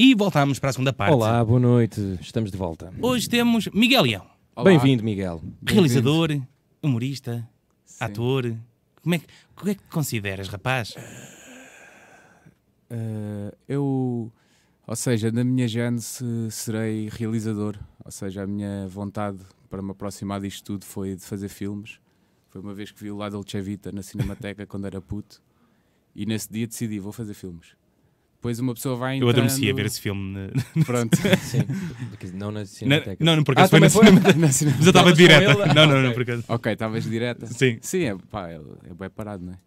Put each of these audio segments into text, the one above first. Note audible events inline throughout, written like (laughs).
E voltamos para a segunda parte. Olá, boa noite, estamos de volta. Hoje temos Miguel Leão, Bem-vindo, Miguel. realizador, humorista, Sim. ator. Como é, que, como é que te consideras, rapaz? Eh, eu, ou seja, na minha gênese serei realizador. Ou seja, a minha vontade para me aproximar disto tudo foi de fazer filmes. Foi uma vez que vi o La Dolce Vita na Cinemateca (laughs) quando era puto. E nesse dia decidi, vou fazer filmes. Depois uma pessoa vai Eu entrando... adormeci a ver esse filme. na- (laughs) Pronto. (laughs) Sim, não na na- não, não, porque Ah, foi na foi? cinema. (laughs) Na. Mas eu estava direta. ele? Não, não, Ah, não, por acaso. Ok, estavas direta? Sim. Sim, é, pá, é, é bem parado, não é?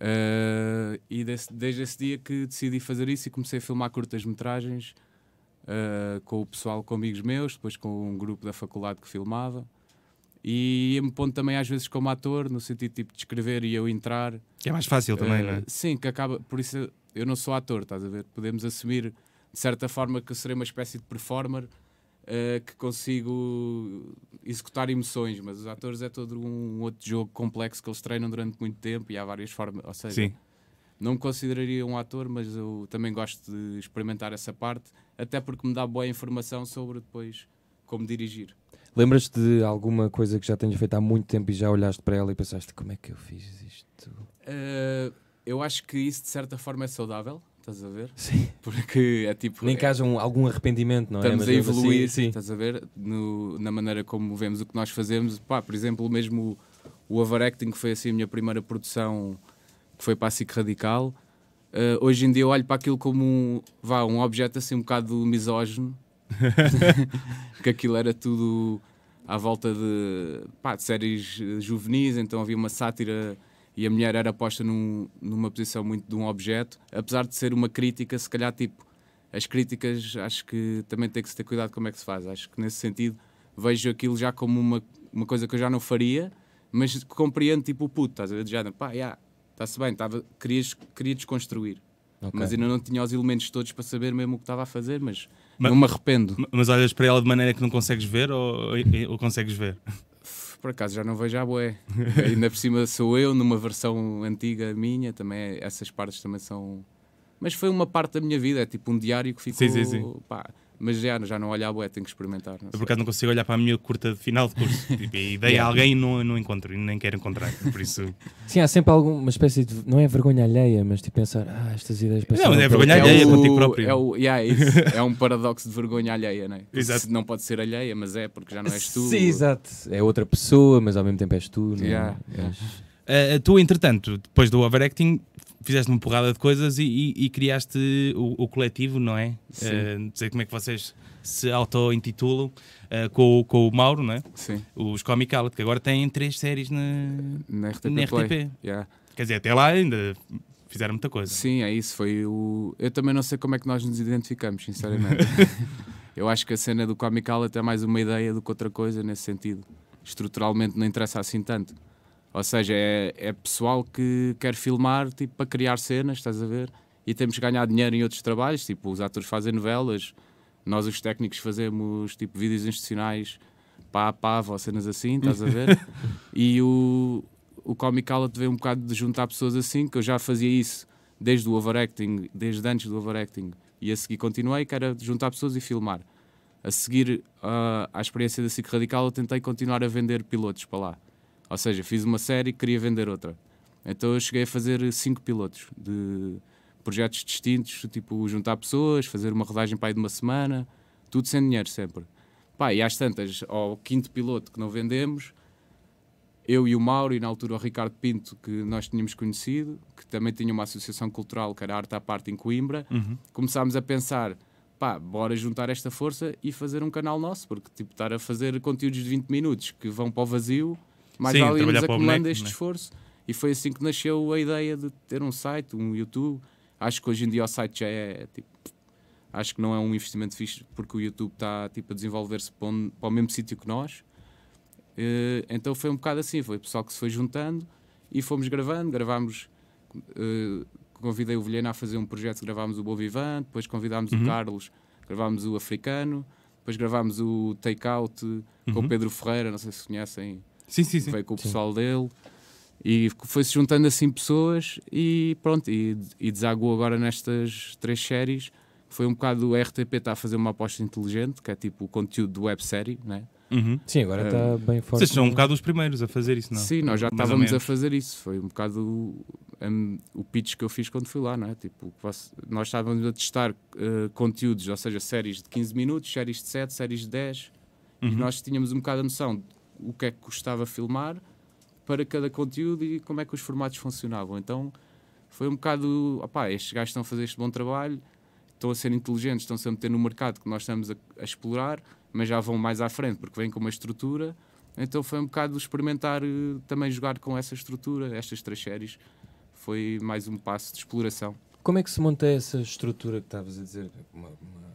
Eh, e desse- desde esse dia que decidi fazer isso e comecei a filmar curtas-metragens eh, com o pessoal, com amigos meus, depois com um grupo da faculdade que filmava. E ia-me pondo também às vezes como ator, no sentido tipo de escrever e eu entrar. Que é mais fácil também, Eh, não é? Sim, que acaba. Por isso eu não sou ator, estás a ver? Podemos assumir de certa forma que eu serei uma espécie de performer eh, que consigo executar emoções, mas os atores é todo um outro jogo complexo que eles treinam durante muito tempo e há várias formas. Ou seja, Sim. não me consideraria um ator, mas eu também gosto de experimentar essa parte, até porque me dá boa informação sobre depois como dirigir. Lembras-te de alguma coisa que já tenhas feito há muito tempo e já olhaste para ela e pensaste como é que eu fiz isto? Eh, eu acho que isso de certa forma é saudável, estás a ver? Sim. Porque é tipo. Nem que haja um- algum arrependimento, não é? Estamos a assim, evoluir, sim. estás a ver? No- na maneira como vemos o que nós fazemos. Pá, por exemplo, mesmo o, o Overacting, que foi assim a minha primeira produção, que foi para a SIC Radical. eh, hoje em dia eu olho para aquilo como um, vá, um objeto assim um bocado misógino. (laughs) que aquilo era tudo à volta de, pá, de séries eh, juvenis, então havia uma sátira e a mulher era posta num- numa posição muito de um objeto, apesar de ser uma crítica, se calhar tipo as críticas acho que também tem que se ter cuidado como é que se faz. Acho que nesse sentido vejo aquilo já como uma, uma coisa que eu já não faria, mas compreendo tipo o puto, estás a ver? Género, pá, já, está-se bem, estava, querias, queria desconstruir, Ok. mas ainda não tinha os elementos todos para saber mesmo o que estava a fazer, mas, Mas- não me arrependo. Mas olhas para ela de maneira que não consegues ver ou, ou consegues ver? Por acaso já não vejo a boé. (laughs) Ainda por cima sou eu, numa versão antiga minha, também essas partes também são. Mas foi uma parte da minha vida, é tipo um diário que ficou. Sim, sim, sim. pá, mas já, já não olho a boé, tenho que experimentar. não Eu por acaso não consigo olhar para a minha curta de final de curso. (laughs) Tipo, e dei a alguém e não, não encontro, e nem quero encontrar. Por isso. Sim, há sempre alguma espécie de. Não é vergonha alheia, mas tipo pensar, ah, estas ideias Não, passaram é vergonha alheia o- contigo próprio. É, o, yeah, é isso. (laughs) é um paradoxo de vergonha alheia, não é? Exato. Não pode ser alheia, mas é porque já não és tu. Sim, exato. É outra pessoa, mas ao mesmo tempo és tu. Não é? Yeah, yeah. Uh, tu, entretanto, depois do overacting, fizeste uma porrada de coisas e, e- e criaste o, o coletivo, não é? Sim. Uh, não sei como é que vocês se auto-intitulam, uh, com, o- com o Mauro, não é? Sim, Os Comic que agora têm três séries na, na RTP. na. RTP. Yeah. Quer dizer, até lá ainda fizeram muita coisa. Sim, é isso. Foi o. Eu também não sei como é que nós nos identificamos, sinceramente. (laughs) eu acho que a cena do Comic Outlet é mais uma ideia do que outra coisa nesse sentido. Estruturalmente não interessa assim tanto. Ou seja, é, é pessoal que quer filmar tipo, para criar cenas, estás a ver? E temos que ganhar dinheiro em outros trabalhos, tipo, os atores fazem novelas, nós os técnicos fazemos tipo vídeos institucionais pá a pá, ou cenas assim, estás a ver? (laughs) e o, o Comic Outlet veio um bocado de juntar pessoas assim, que eu já fazia isso desde o overacting, desde antes do overacting, e a seguir continuei, que era juntar pessoas e filmar. A seguir ah, à experiência da SIC Radical, eu tentei continuar a vender pilotos para lá. Ou seja, fiz uma série e queria vender outra. Então eu cheguei a fazer cinco pilotos de projetos distintos, tipo juntar pessoas, fazer uma rodagem para aí de uma semana, tudo sem dinheiro sempre. Pá, e às tantas, ao quinto piloto que não vendemos, eu e o Mauro, e na altura o Ricardo Pinto, que nós tínhamos conhecido, que também tinha uma associação cultural que era Arte à Parte em Coimbra, Uhum. começámos a pensar, pá, bora juntar esta força e fazer um canal nosso, porque tipo, estar a fazer conteúdos de 20 minutos que vão para o vazio, mais Sim, para o acumulando este né? esforço. E foi assim que nasceu a ideia de ter um site, um YouTube. Acho que hoje em dia o site já é tipo. Acho que não é um investimento fixe porque o YouTube está tipo, a desenvolver-se para, um- para o mesmo sítio que nós. Eh, então foi um bocado assim, foi o pessoal que se foi juntando e fomos gravando, gravámos, eh, convidei o Vilhena a fazer um projeto, gravámos o Boa Vivant, depois convidámos Uhum. o Carlos, gravámos o Africano, depois gravámos o Takeout com Uhum. o Pedro Ferreira, não sei se conhecem, Sim, sim, sim. veio com o Sim. pessoal dele e foi-se juntando assim pessoas e pronto, e, e desaguou agora nestas três séries foi um bocado o RTP está a fazer uma aposta inteligente, que é tipo o conteúdo do websérie, né? Uhum. Sim, agora está bem forte. Vocês são um bocado os primeiros a fazer isso, não? Sim, nós já Mais estávamos a fazer isso. Foi um bocado um, o pitch que eu fiz quando fui lá, não é? Tipo, nós estávamos a testar eh, conteúdos, ou seja, séries de 15 minutos, séries de 7, séries de 10, e Uhum. nós tínhamos um bocado a noção de o que é que custava filmar para cada conteúdo e como é que os formatos funcionavam. Então foi um bocado, opá, estes gajos estão a fazer este bom trabalho, estão a ser inteligentes, estão-se a meter no mercado que nós estamos a, a explorar, mas já vão mais à frente porque vêm com uma estrutura. Então foi um bocado experimentar eh, também jogar com essa estrutura, estas três séries. Foi mais um passo de exploração. Como é que se monta essa estrutura que estavas a dizer? Uma- uma-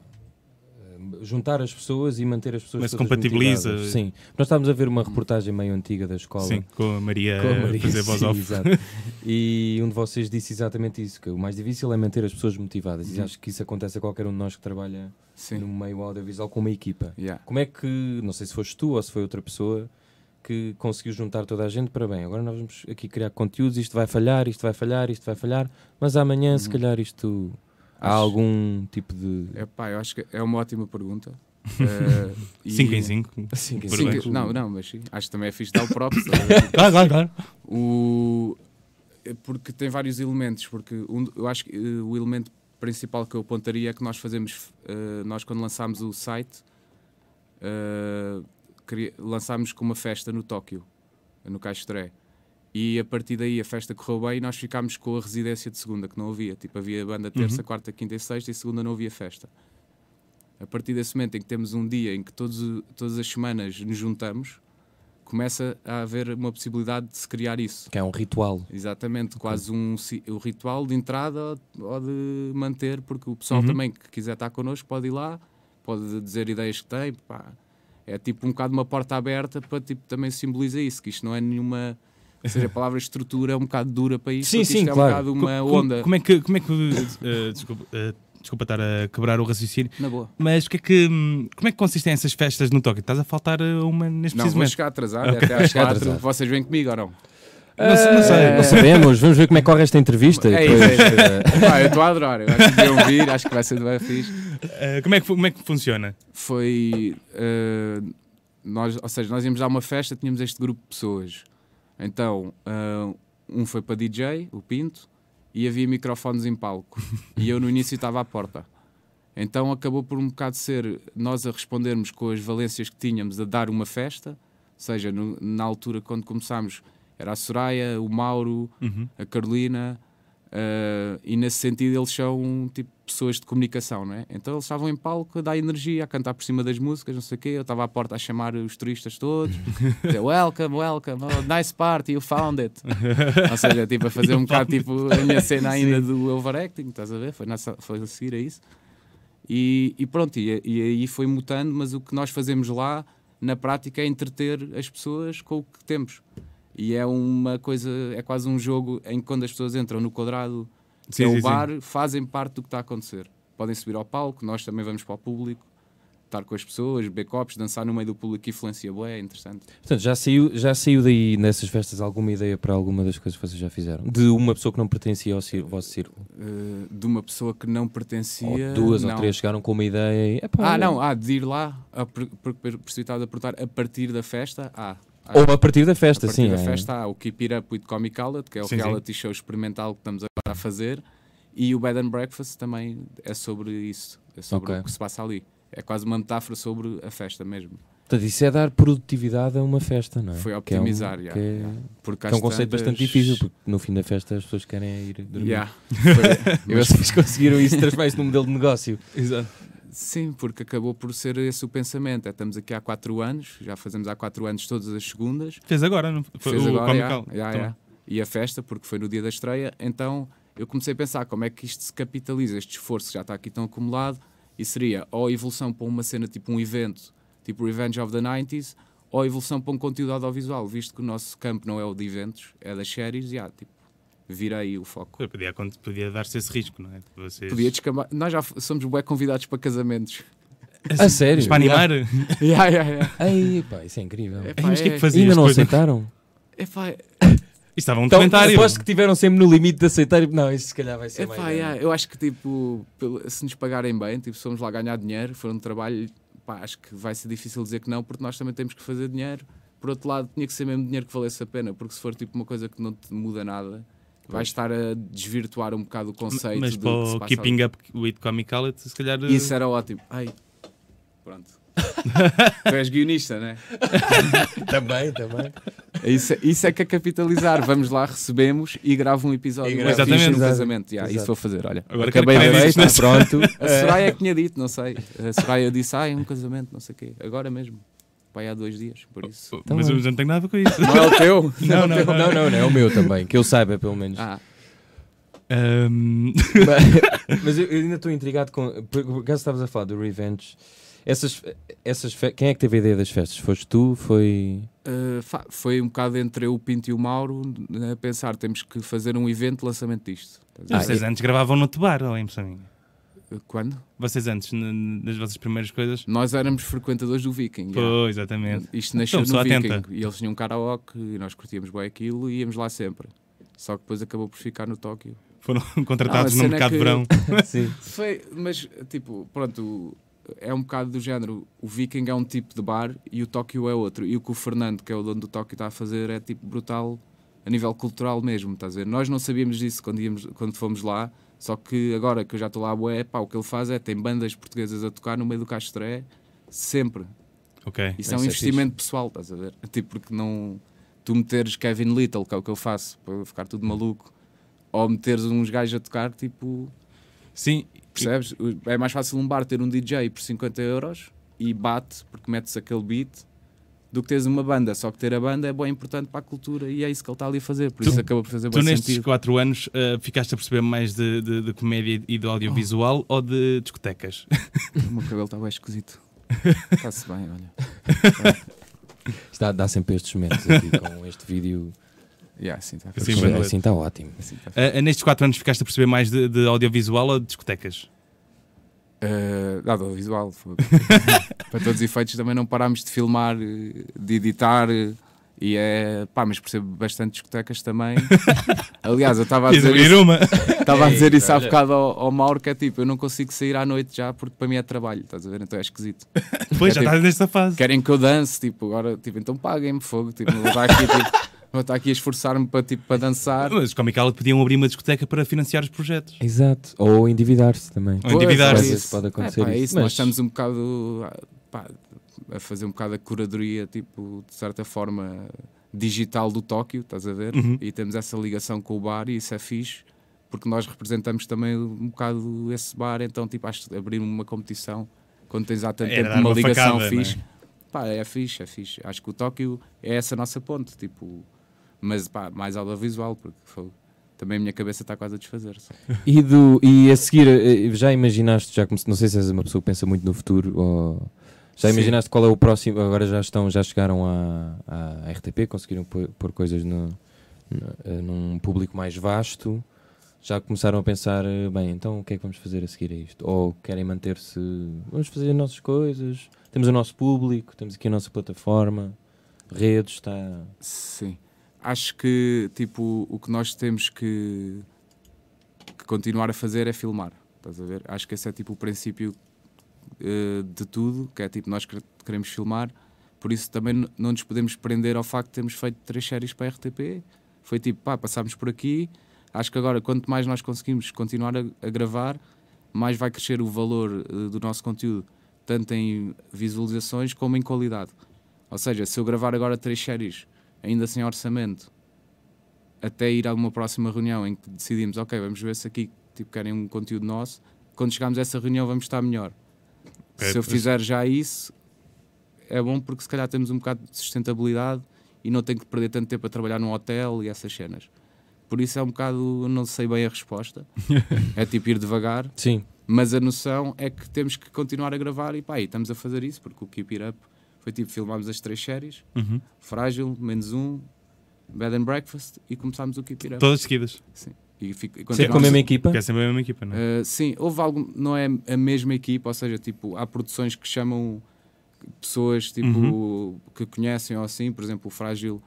juntar as pessoas e manter as pessoas se todas compatibiliza? motivadas. Sim. Nós estávamos a ver uma reportagem meio antiga da escola. Sim, com a Maria, Com a Maria, fazer voz sim, off. exato. (laughs) E um de vocês disse exatamente isso: que o mais difícil é manter as pessoas motivadas. E Uhum. acho que isso acontece a qualquer um de nós que trabalha Sim. no meio audiovisual com uma equipa. Yeah. Como é que, não sei se foste tu ou se foi outra pessoa, que conseguiu juntar toda a gente para bem? Agora nós vamos aqui criar conteúdos, isto vai falhar, isto vai falhar, isto vai falhar, mas amanhã, se Uhum. calhar, isto. Há algum tipo de. É pá, eu acho que é uma ótima pergunta. (laughs) Eh, e- 5 em 5. Assim, que Por Sim, bem. que- não, não, mas sim. Acho que também é fixe dar o ver? (laughs) Claro, claro, claro. O, é porque tem vários elementos, porque um- eu acho que eh, o elemento principal que eu apontaria é que nós fazemos, eh, nós quando lançámos o site, eh, lançámos com uma festa no Tóquio, no Caixotré. E a partir daí a festa correu bem e nós ficámos com a residência de segunda, que não havia. Tipo, havia banda terça, Uhum. quarta, quinta e sexta e segunda não havia festa. A partir desse momento em que temos um dia em que todos, todas as semanas nos juntamos, começa a haver uma possibilidade de se criar isso. Que é um ritual. Exatamente, quase um o ritual de entrada ou de manter, porque o pessoal Uhum. também que quiser estar connosco pode ir lá, pode dizer ideias que tem, pá. É tipo um bocado uma porta aberta para tipo, também simboliza isso, que isto não é nenhuma. Ou seja, a palavra estrutura é um bocado dura para isto, Sim, sim, isto é claro. um bocado uma Co- co- onda. Como é que. Como é que eh, desculpa, eh, desculpa estar a quebrar o raciocínio, Na boa. mas o que é que, hum, como é que consistem essas festas no Tóquio? Estás a faltar eh, uma neste Não, preciso vou momento. chegar atrasado, Ok. até às quatro, atrasado. vocês vêm comigo ou não? Não sei- não sei. Não sabemos, vamos ver como é que corre esta entrevista. É isso, depois, é Pá, eu estou a adorar, eu acho que acho que vai ser bem fixe. Eh, como, é que, como é que funciona? foi eh, nós, ou seja, nós íamos dar uma festa, tínhamos este grupo de pessoas. Então, ah, um foi para DJ, o Pinto, e havia microfones em palco. e eu no início estava à porta. Então acabou por um bocado ser nós a respondermos com as valências que tínhamos a dar uma festa, ou seja, no- na altura quando começámos era a Soraya, o Mauro, Uhum. a Carolina, eh, e nesse sentido eles são tipo pessoas de comunicação, não é? Então eles estavam em palco a dar energia, a cantar por cima das músicas, não sei o quê. Eu estava à porta a chamar os turistas todos, (laughs) dizer welcome, welcome, oh, nice party, you found it. Ou seja, tipo a fazer um bocado tipo a minha cena ainda do overacting, estás a ver? Foi, nessa, foi a seguir a isso. E, e pronto, e, e aí foi mutando, mas o que nós fazemos lá, na prática, é entreter as pessoas com o que temos. E é uma coisa, é quase um jogo em que quando as pessoas entram no quadrado, Sim, é sim, o sim. bar, fazem parte do que está a acontecer. Podem subir ao palco, nós também vamos para o público, estar com as pessoas, beber copos, dançar no meio do público influencia bué, é interessante. Portanto, já saiu, já saiu daí nessas festas alguma ideia para alguma das coisas que vocês já fizeram? De uma pessoa que não pertencia ao cir- vosso círculo? Uh, de uma pessoa que não pertencia. Ou duas não. ou três chegaram com uma ideia e. "Epá, Ah, não, há de ir lá, a, por, por, por, precipitado a partir da festa, há. Há. Ou a partir da A festa, partir sim. da é. festa há o Keep It Up with Comic Outlet, que é o Sim, sim. reality show experimental que estamos agora a fazer, e o Bed and Breakfast também é sobre isso, é sobre Ok. o que se passa ali. É quase uma metáfora sobre a festa mesmo. Portanto, isso é dar produtividade a uma festa, não é? Foi Que é um- optimizar, já, que é. Porque que é um conceito tantas- bastante difícil, porque no fim da festa as pessoas querem ir dormir. Yeah. E vocês conseguiram isso, transformar isso num modelo de negócio. Exato. Sim, porque acabou por ser esse o pensamento. É, estamos aqui há 4 anos, já fazemos há 4 anos todas as segundas. Fez agora, não foi? Fez o agora, já, já, também. já. E a festa, porque foi no dia da estreia. Então eu comecei a pensar como é que isto se capitaliza, este esforço que já está aqui tão acumulado. E seria ou a evolução para uma cena tipo um evento, tipo Revenge of the 90s, ou a evolução para um conteúdo audiovisual, visto que o nosso campo não é o de eventos, é das séries. Já, tipo, virei o foco. Podia, podia dar-se esse risco, não é? Vocês... Podia descambar. Nós já somos bué convidados para casamentos. A sério? Mas para animar? (laughs) yeah, yeah, yeah. Ai, pá, isso é incrível. É, Ei, mas o que é que é- fazias Ainda não aceitaram? Epá, estava um Então, aposto que tiveram sempre no limite de aceitar. e, Não, isso se calhar vai ser Epá, mais. yeah, eu acho que tipo, se nos pagarem bem, tipo, se formos lá ganhar dinheiro, for um trabalho, pá, acho que vai ser difícil dizer que não, porque nós também temos que fazer dinheiro. Por outro lado, tinha que ser mesmo dinheiro que valesse a pena, porque se for tipo uma coisa que não te muda nada, vais estar a desvirtuar um bocado o conceito Mas do para o Keeping Up with Comicality, se calhar. ali. Isso era ótimo. Ai, pronto. (laughs) tu és guionista, não é? (laughs) Também, também. Isso, isso é que é capitalizar. Vamos lá, recebemos e gravo um episódio. E grava- ficha Exatamente. no casamento. Yeah, Exato. isso vou fazer, olha. Agora Acabei de ver. Pronto. (laughs) A Soraya é que tinha dito, não sei. A Soraya disse, ah, é um casamento, não sei o quê. Agora mesmo. Pai, há dois dias, por isso. Mas bem. eu já não tenho nada com isso. Não é o teu? (laughs) Não, não, não. Não, não, não, é o meu também, que eu saiba, pelo menos. Ah, Ahm, (laughs) Mas- Mas eu, eu ainda estou intrigado com. Por acaso estavas a falar do Revenge. Essas, essas fe- Quem é que teve a ideia das festas? Foste tu? Foi. uh, foi um bocado entre eu, o Pinto e o Mauro a pensar, temos que fazer um evento de lançamento disto. Estás a ver? vocês antes gravavam no Tebar, ou é minha? Uh, Quando? Vocês antes, nas vossas primeiras coisas? Nós éramos frequentadores do Viking. yeah. Pois, exatamente. Isto nasceu Então, no Viking. atenta. E eles tinham um karaoke e nós curtíamos bem aquilo e íamos lá sempre. Só que depois acabou por ficar no Tóquio. Foram (laughs) contratados Não, a no é mercado de que- verão. (laughs) Sim. Foi, mas tipo, pronto, é um bocado do género. O Viking é um tipo de bar e o Tóquio é outro. E o que o Fernando, que é o dono do Tóquio, está a fazer é tipo brutal a nível cultural mesmo. Estás a ver? Nós não sabíamos disso quando, íamos, quando fomos lá. Só que agora que eu já estou lá, bué, pá, o que ele faz é tem bandas portuguesas a tocar no meio do Castré sempre. Ok. Isso é um é investimento pessoal, estás a ver? Tipo, porque não. Tu meteres Kevin Little, que é o que eu faço, para ficar tudo maluco, ou meteres uns gajos a tocar, tipo. Sim, Percebes? É mais fácil um bar ter um DJ por 50 euros e bate, porque metes aquele beat, do que teres uma banda. Só que ter a banda é bem importante para a cultura e é isso que ele está ali a fazer. Por Tu- isso acaba por fazer tu nestes sentido. quatro anos uh, ficaste a perceber mais de, de- de comédia e de audiovisual ou de discotecas? (laughs) O meu cabelo está bem esquisito. (laughs) Está-se bem, olha. Está, dá sempre estes momentos (laughs) aqui com este vídeo. Yeah, sim, está Sim, Assim, assim está ótimo. Assim tá Uh, uh, nestes quatro anos ficaste a perceber mais de, de audiovisual ou de discotecas? Uh, nada, o visual. fogo. (laughs) Para todos os efeitos, também não parámos de filmar, eh, de editar. eh, E é. pá, mas percebo bastante discotecas também. (laughs) Aliás, eu estava a dizer isso, uma. (laughs) estava a dizer isso há bocado ao, ao Mauro, que é tipo, eu não consigo sair à noite já porque para mim é trabalho, estás a ver? Então é esquisito. Depois já É tipo- estás nesta fase. Querem que eu dance, tipo, agora, tipo, então paguem-me fogo, tipo, não aqui, tipo, vou estar aqui a esforçar-me para, tipo, para dançar. Mas os Comicality podiam abrir uma discoteca para financiar os projetos. Exato. Ou endividar-se também. Ou endividar-se. É pode acontecer É, pá, é isso. isso, Mas- nós estamos um bocado pá, a fazer um bocado a curadoria, tipo, de certa forma, digital do Tóquio, estás a ver? Uhum. E temos essa ligação com o bar e isso é fixe, porque nós representamos também um bocado esse bar, então, tipo, acho que abrir uma competição, quando tens há tanto tempo uma uma ligação facada, fixe, não pá, é fixe, é fixe. Acho que o Tóquio é essa nossa ponte, tipo, mas pá, mais audiovisual, porque foi, também a minha cabeça está quase a desfazer. só. E, do, e a seguir, eh, já imaginaste, já come- não sei se és uma pessoa que pensa muito no futuro, ou já Sim. imaginaste qual é o próximo, agora já estão, já chegaram à, à RTP, conseguiram pôr, pôr coisas no, no- eh, num público mais vasto, já começaram a pensar, eh, bem, então o que é que vamos fazer a seguir a isto? Ou querem manter-se, vamos fazer as nossas coisas, temos o nosso público, temos aqui a nossa plataforma, redes, está... Sim. Acho que tipo o que nós temos que, que continuar a fazer é filmar. Estás a ver? Acho que esse é tipo o princípio eh, de tudo, que é tipo nós quer- queremos filmar, por isso também não nos podemos prender ao facto de termos feito três séries para a RTP. Foi tipo, pá, passámos por aqui. Acho que agora, quanto mais nós conseguimos continuar a, a gravar, mais vai crescer o valor eh, do nosso conteúdo, tanto em visualizações como em qualidade. Ou seja, se eu gravar agora três séries, ainda sem orçamento, até ir a uma próxima reunião em que decidimos, ok, vamos ver se aqui tipo, querem um conteúdo nosso, quando chegarmos a essa reunião vamos estar melhor. Se eu fizer já isso, é bom porque se calhar temos um bocado de sustentabilidade e não tenho que perder tanto tempo a trabalhar num hotel e essas cenas. Por isso é um bocado, não sei bem a resposta. (laughs) é tipo ir devagar, Sim, mas a noção é que temos que continuar a gravar e pá, e estamos a fazer isso porque o Keep It Up foi tipo, filmámos as três séries, Uhum. Frágil, Menos Um, Bed and Breakfast e começámos o Keep It Up. Todas seguidas. Sim. E, fico, e sempre com a mesma equipa? Porque é sempre a mesma equipa, não é? Uh, sim, houve algo, não é a mesma equipa, ou seja, tipo, há produções que chamam pessoas tipo, Uhum. que conhecem ou assim, por exemplo, o Frágil,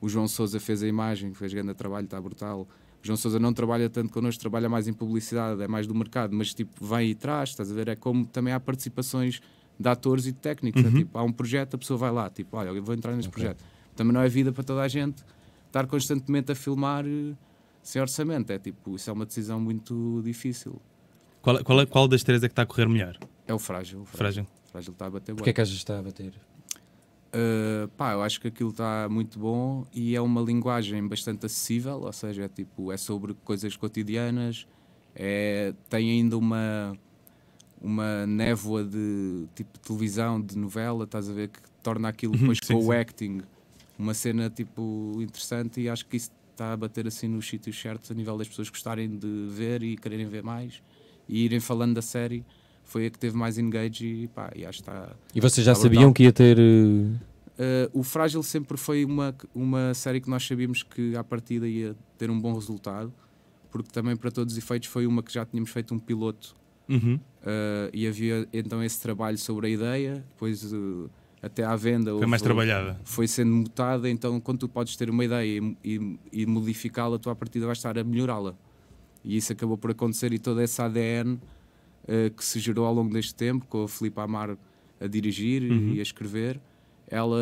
O João Souza fez a imagem, fez grande trabalho, está brutal. O João Souza não trabalha tanto connosco, trabalha mais em publicidade, é mais do mercado, mas tipo, vem e traz, estás a ver? É como também há participações de atores e de técnicos. É, Uhum. tipo, há um projeto, a pessoa vai lá, tipo, olha, eu vou entrar neste Ok. projeto. Também não é vida para toda a gente estar constantemente a filmar eh, sem orçamento. É tipo, isso é uma decisão muito difícil. Qual, qual, é- qual das três é que está a correr melhor? É o frágil. O frágil, Frágil. o frágil está a bater Porquê bem. é que achas que está a bater? Uh, pá, eu acho que aquilo está muito bom e é uma linguagem bastante acessível, ou seja, é tipo, é sobre coisas cotidianas, é, tem ainda uma, uma névoa de tipo televisão, de novela, estás a ver, que torna aquilo (laughs) depois Sim, com sim. o acting uma cena tipo interessante e acho que isso está a bater assim nos sítios certos a nível das pessoas gostarem de ver e quererem ver mais e irem falando da série. Foi a que teve mais engage e pá, e acho que está, E vocês já Tá brutal. sabiam que ia ter. Uh, o Frágil sempre foi uma, uma série que nós sabíamos que à partida ia ter um bom resultado, porque também para todos os efeitos foi uma que já tínhamos feito um piloto Uhum. uh, e havia então esse trabalho sobre a ideia, depois uh, até à venda Foi mais trabalhada. foi sendo mutada, então quando tu podes ter uma ideia e, e, e modificá-la, tu à partida vais estar a melhorá-la. E isso acabou por acontecer e todo esse ADN eh, que se gerou ao longo deste tempo, com a Filipe Amar a dirigir Uhum. e a escrever, ela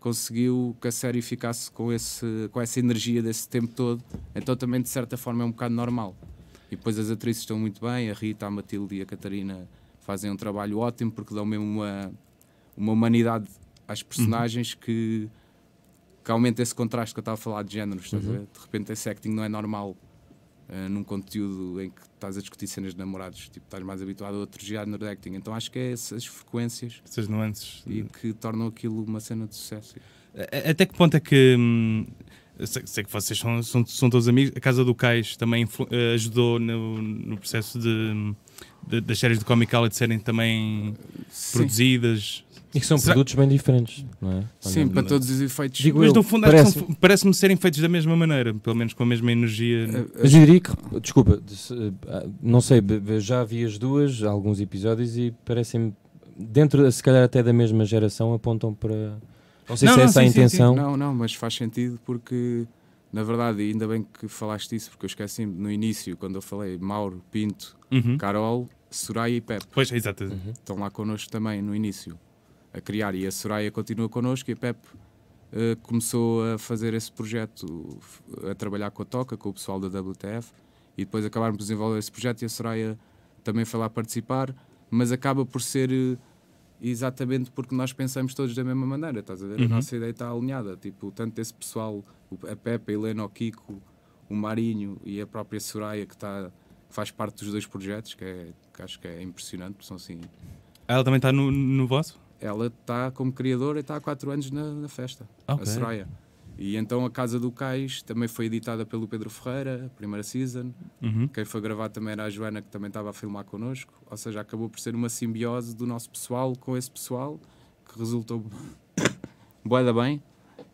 conseguiu que a série ficasse com, esse, com essa energia desse tempo todo, então também de certa forma é um bocado normal. E depois as atrizes estão muito bem, a Rita, a Matilde e a Catarina fazem um trabalho ótimo porque dão mesmo uma, uma humanidade às personagens que, que aumenta esse contraste que eu estava a falar de géneros. ver? De repente esse acting não é normal eh, num conteúdo em que estás a discutir cenas de namorados, tipo, estás mais habituado a outro género de acting. Então acho que é essas frequências Essas nuances. e que tornam aquilo uma cena de sucesso. Até que ponto é que. hum, sei, sei que vocês são, são, são todos amigos. A Casa do Cais também influ- eh, ajudou no, no processo de, de- das séries de Comical de serem também Sim, produzidas. E que são Será- produtos bem diferentes, não é? sim para todos os efeitos. Digo Mas eu, no fundo acho que parece- são- parece-me serem feitos da mesma maneira, pelo menos com a mesma energia. eh, Mas eu diria que, desculpa, de- se- ah, não sei, já vi as duas, alguns episódios e parecem, dentro, se calhar até da mesma geração, apontam para. Não sei Não, se é não, essa a sim, sim, sim. intenção. Não, não, mas faz sentido porque, na verdade, ainda bem que falaste isso, porque eu esqueci no início, quando eu falei Mauro, Pinto, Uhum. Carol, Soraya e Pepe. Pois, exato. Uhum. estão lá connosco também no início a criar e a Soraya continua connosco e a Pep eh, começou a fazer esse projeto a trabalhar com a Toca, com o pessoal da WTF e depois acabaram por desenvolver esse projeto e a Soraya também foi lá participar mas acaba por ser eh, exatamente porque nós pensamos todos da mesma maneira estás a ver? a Uhum. nossa ideia está alinhada tipo, tanto esse pessoal, a Pepe, a Helena, o Kiko o Marinho e a própria Soraya que está faz parte dos dois projetos que, é, que acho que é impressionante porque são assim Ela também está no, no vosso? ela está como criadora e está há 4 anos na, na festa, Ok. a Soraya. E então a Casa do Cais também foi editada pelo Pedro Ferreira, a primeira season. Uhum. Quem foi gravar também era a Joana, que também estava a filmar connosco. Ou seja, acabou por ser uma simbiose do nosso pessoal com esse pessoal, que resultou (coughs) bué da bem.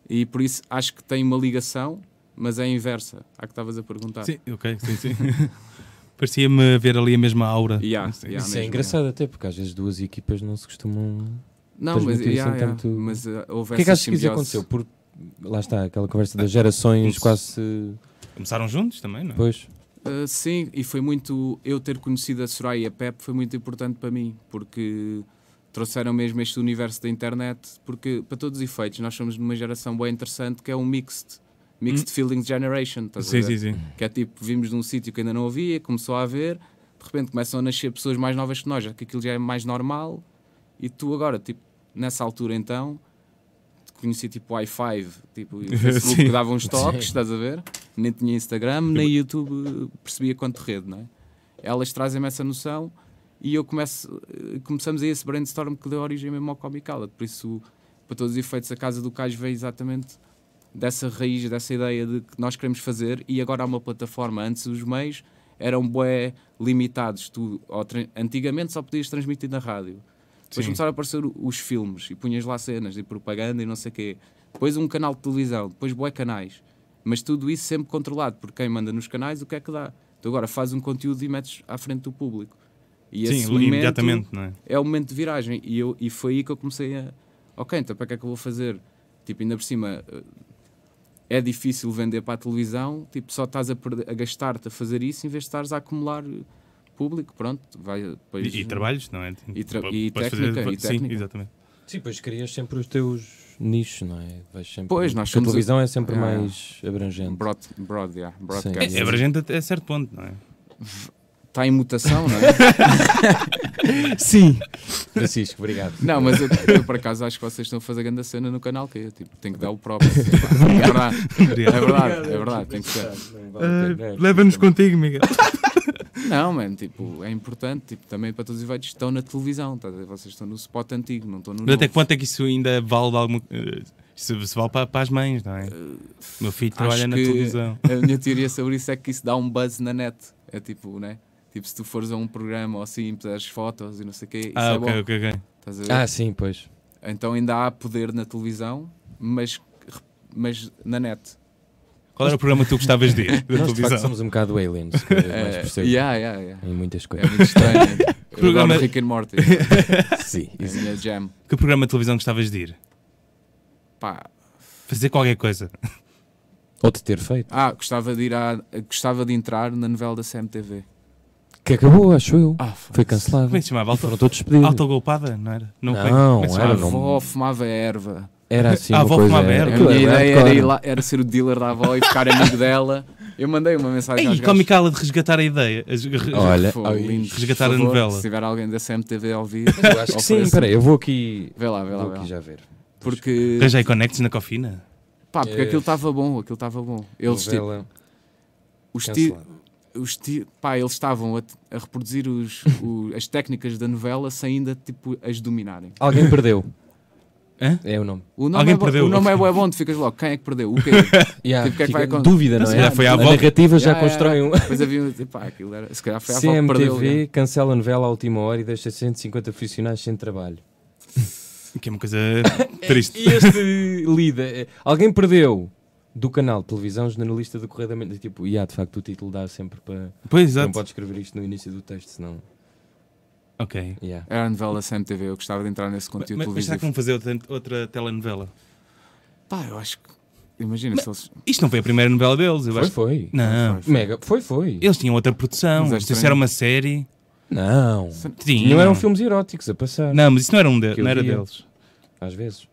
E por isso acho que tem uma ligação, mas é inversa, à que estavas a perguntar. Sim, ok, sim, sim. (laughs) Parecia-me ver ali a mesma aura. Yeah, Sim. yeah. Isso é engraçado até, porque às vezes duas equipas não se costumam. Não, mas, yeah, assim yeah, tanto- mas uh, houve O que é que essa achas que isso simbiose. aconteceu? Por... Lá está, aquela conversa das gerações quase. se- Começaram juntos também, não é? Pois. Uh, sim, e foi muito. Eu ter conhecido a Soraya e a Pep foi muito importante para mim, porque trouxeram mesmo este universo da internet. Porque, para todos os efeitos, nós somos numa geração bem interessante que é um mixed, mixed feelings generation. estás a Sim, ver? sim, sim. Que é tipo, vimos num sítio que ainda não havia, começou a haver, de repente começam a nascer pessoas mais novas que nós, já que aquilo já é mais normal, e tu agora, tipo, nessa altura então, conheci tipo o i5, tipo, (laughs) o Facebook que dava uns toques, estás a ver? Nem tinha Instagram, nem YouTube eh, percebia quanto rede, não é? Elas trazem-me essa noção e eu começo, começamos a esse brainstorm que deu origem mesmo ao Comic Outlet. Por isso, para todos os efeitos, a Casa do Cais veio exatamente dessa raiz, dessa ideia de que nós queremos fazer e agora há uma plataforma. Antes os meios eram bué limitados. Tu, antigamente só podias transmitir na rádio. Depois Sim. começaram a aparecer os filmes e punhas lá cenas de propaganda e não sei o quê. Depois um canal de televisão, depois bué canais. Mas tudo isso sempre controlado por quem manda nos canais o que é que dá. Tu agora fazes um conteúdo e metes à frente do público. E Sim, imediatamente, não é? é o momento de viragem. E, eu, e foi aí que eu comecei a. Ok, então para que é que eu vou fazer? Tipo, ainda por cima, eh, é difícil vender para a televisão, tipo, só estás a, a gastar-te a fazer isso em vez de estares a acumular público, pronto, vai depois... E, e trabalhos, não é? E tra- e técnica, e sim, técnica. exatamente. Sim, pois crias sempre os teus nichos, não é? Vais sempre... Pois, nós a somos- televisão é sempre Ah. mais abrangente. Broad, broad, yeah, É, broadcast. é abrangente até a certo ponto, não é? Está em mutação, não é? (laughs) Sim. Francisco, obrigado. Não, mas eu, eu, por acaso acho que vocês estão a fazer grande cena no canal que eu tipo, tenho que dar o próprio. (laughs) É verdade, é verdade, é verdade, tem que ser. Ah, Leva-nos contigo, Miguel. (laughs) Não, mano, tipo, é importante, tipo, também para todos os efeitos, estão na televisão, tá vocês estão no spot antigo, não estão no Mas até novo. quanto é que isso ainda vale de alguma eh, Isso se vale para, para as mães, não é? O meu filho trabalha na televisão. (laughs) A minha teoria sobre isso é que isso dá um buzz na net. É tipo, né? Tipo, se tu fores a um programa ou assim, puseres fotos e não sei o quê, isso Ah, é ok, bom. ok, ok. Estás a ver? Ah, sim, pois. Então ainda há poder na televisão, mas, mas na net. Qual era o programa que tu gostavas de ir? (laughs) Da Nós de facto televisão? somos um bocado aliens, que mais É, percebo (laughs) yeah, yeah, yeah. em muitas É coisas. muito estranho. (laughs) Programa- Rick and Morty. Sim, É jam. Que programa de televisão gostavas de ir? Pá. Fazer qualquer coisa. Ou de ter feito. Ah, gostava de ir à, gostava de entrar na novela da CMTV. Que acabou, acho eu. Ah, Foi cancelado. Como é que se chamava? Auto, foram todos despedidos. autogolpada, não era? Não, foi? Como é era, não- avó fumava erva. Era assim uma vou coisa... fumar era- merda. A minha era ideia era, lá, era ser o dealer da avó e ficar amigo dela. Eu mandei uma mensagem gajos. Comicala de resgatar a ideia. Olha, Pô, ai, lindo. resgatar Por a favor, novela. Se tiver alguém da CMTV a ouvir, eu acho que sim, peraí, eu vou aqui... Vê lá, vê lá, Vou vê lá. aqui já ver. Porque, Arranjei connects na cofina? pá, porque É. aquilo estava bom, aquilo estava bom. Eles, tipo, os, ti, os ti, pá, eles estavam a, a reproduzir os, o- as técnicas da novela sem ainda tipo, as dominarem. Alguém perdeu. Hã? É o nome. O nome, Alguém é, bo- perdeu. o nome é bué bom, tu ficas logo, quem é que perdeu? O quê? (laughs) Yeah, Tipo, que é que vai acontecer? Dúvida, não Se é? calhar foi à a avó. narrativa já Yeah, yeah, constrói um... Depois havia, tipo, aquilo era, se calhar foi a avó que perdeu. CMTV yeah. cancela a novela à última hora e deixa 150 profissionais sem trabalho. (laughs) Que é uma coisa (laughs) triste. E este lida. é- Alguém perdeu do canal de televisão jornalista do Correio da Manhã. Tipo, e há de facto o título dá sempre para. Pois, Não exato. pode escrever isto no início do texto, senão. Ok. Yeah. Era a novela CMTV, eu gostava de entrar nesse conteúdo Mas, mas será televisivo. que vão fazer outra, outra telenovela? Pá, eu acho que. Imagina se eles. Isto não foi a primeira novela deles, eu Foi, acho. foi. Não. Foi, foi. Mega. Foi, foi. Eles tinham outra produção. Mas é isso estranho. era uma série. Não. Tinham. Não eram filmes eróticos a passar. Não, mas isso não era um eu Não era via. deles. Às vezes.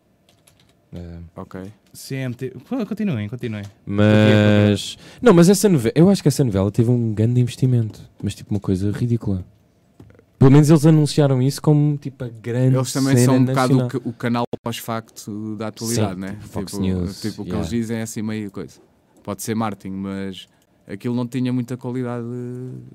É. Ok. CMT. Continuem, continuem. Mas. Não, mas essa novela. Eu acho que essa novela teve um grande investimento. Mas tipo uma coisa ridícula. Pelo menos eles anunciaram isso como tipo a grande. Eles também cena são um bocado o, o canal pós-facto da atualidade, Sim, né? Fox tipo, News, tipo o que yeah. eles dizem é assim meio coisa. Pode ser marketing, mas aquilo não tinha muita qualidade.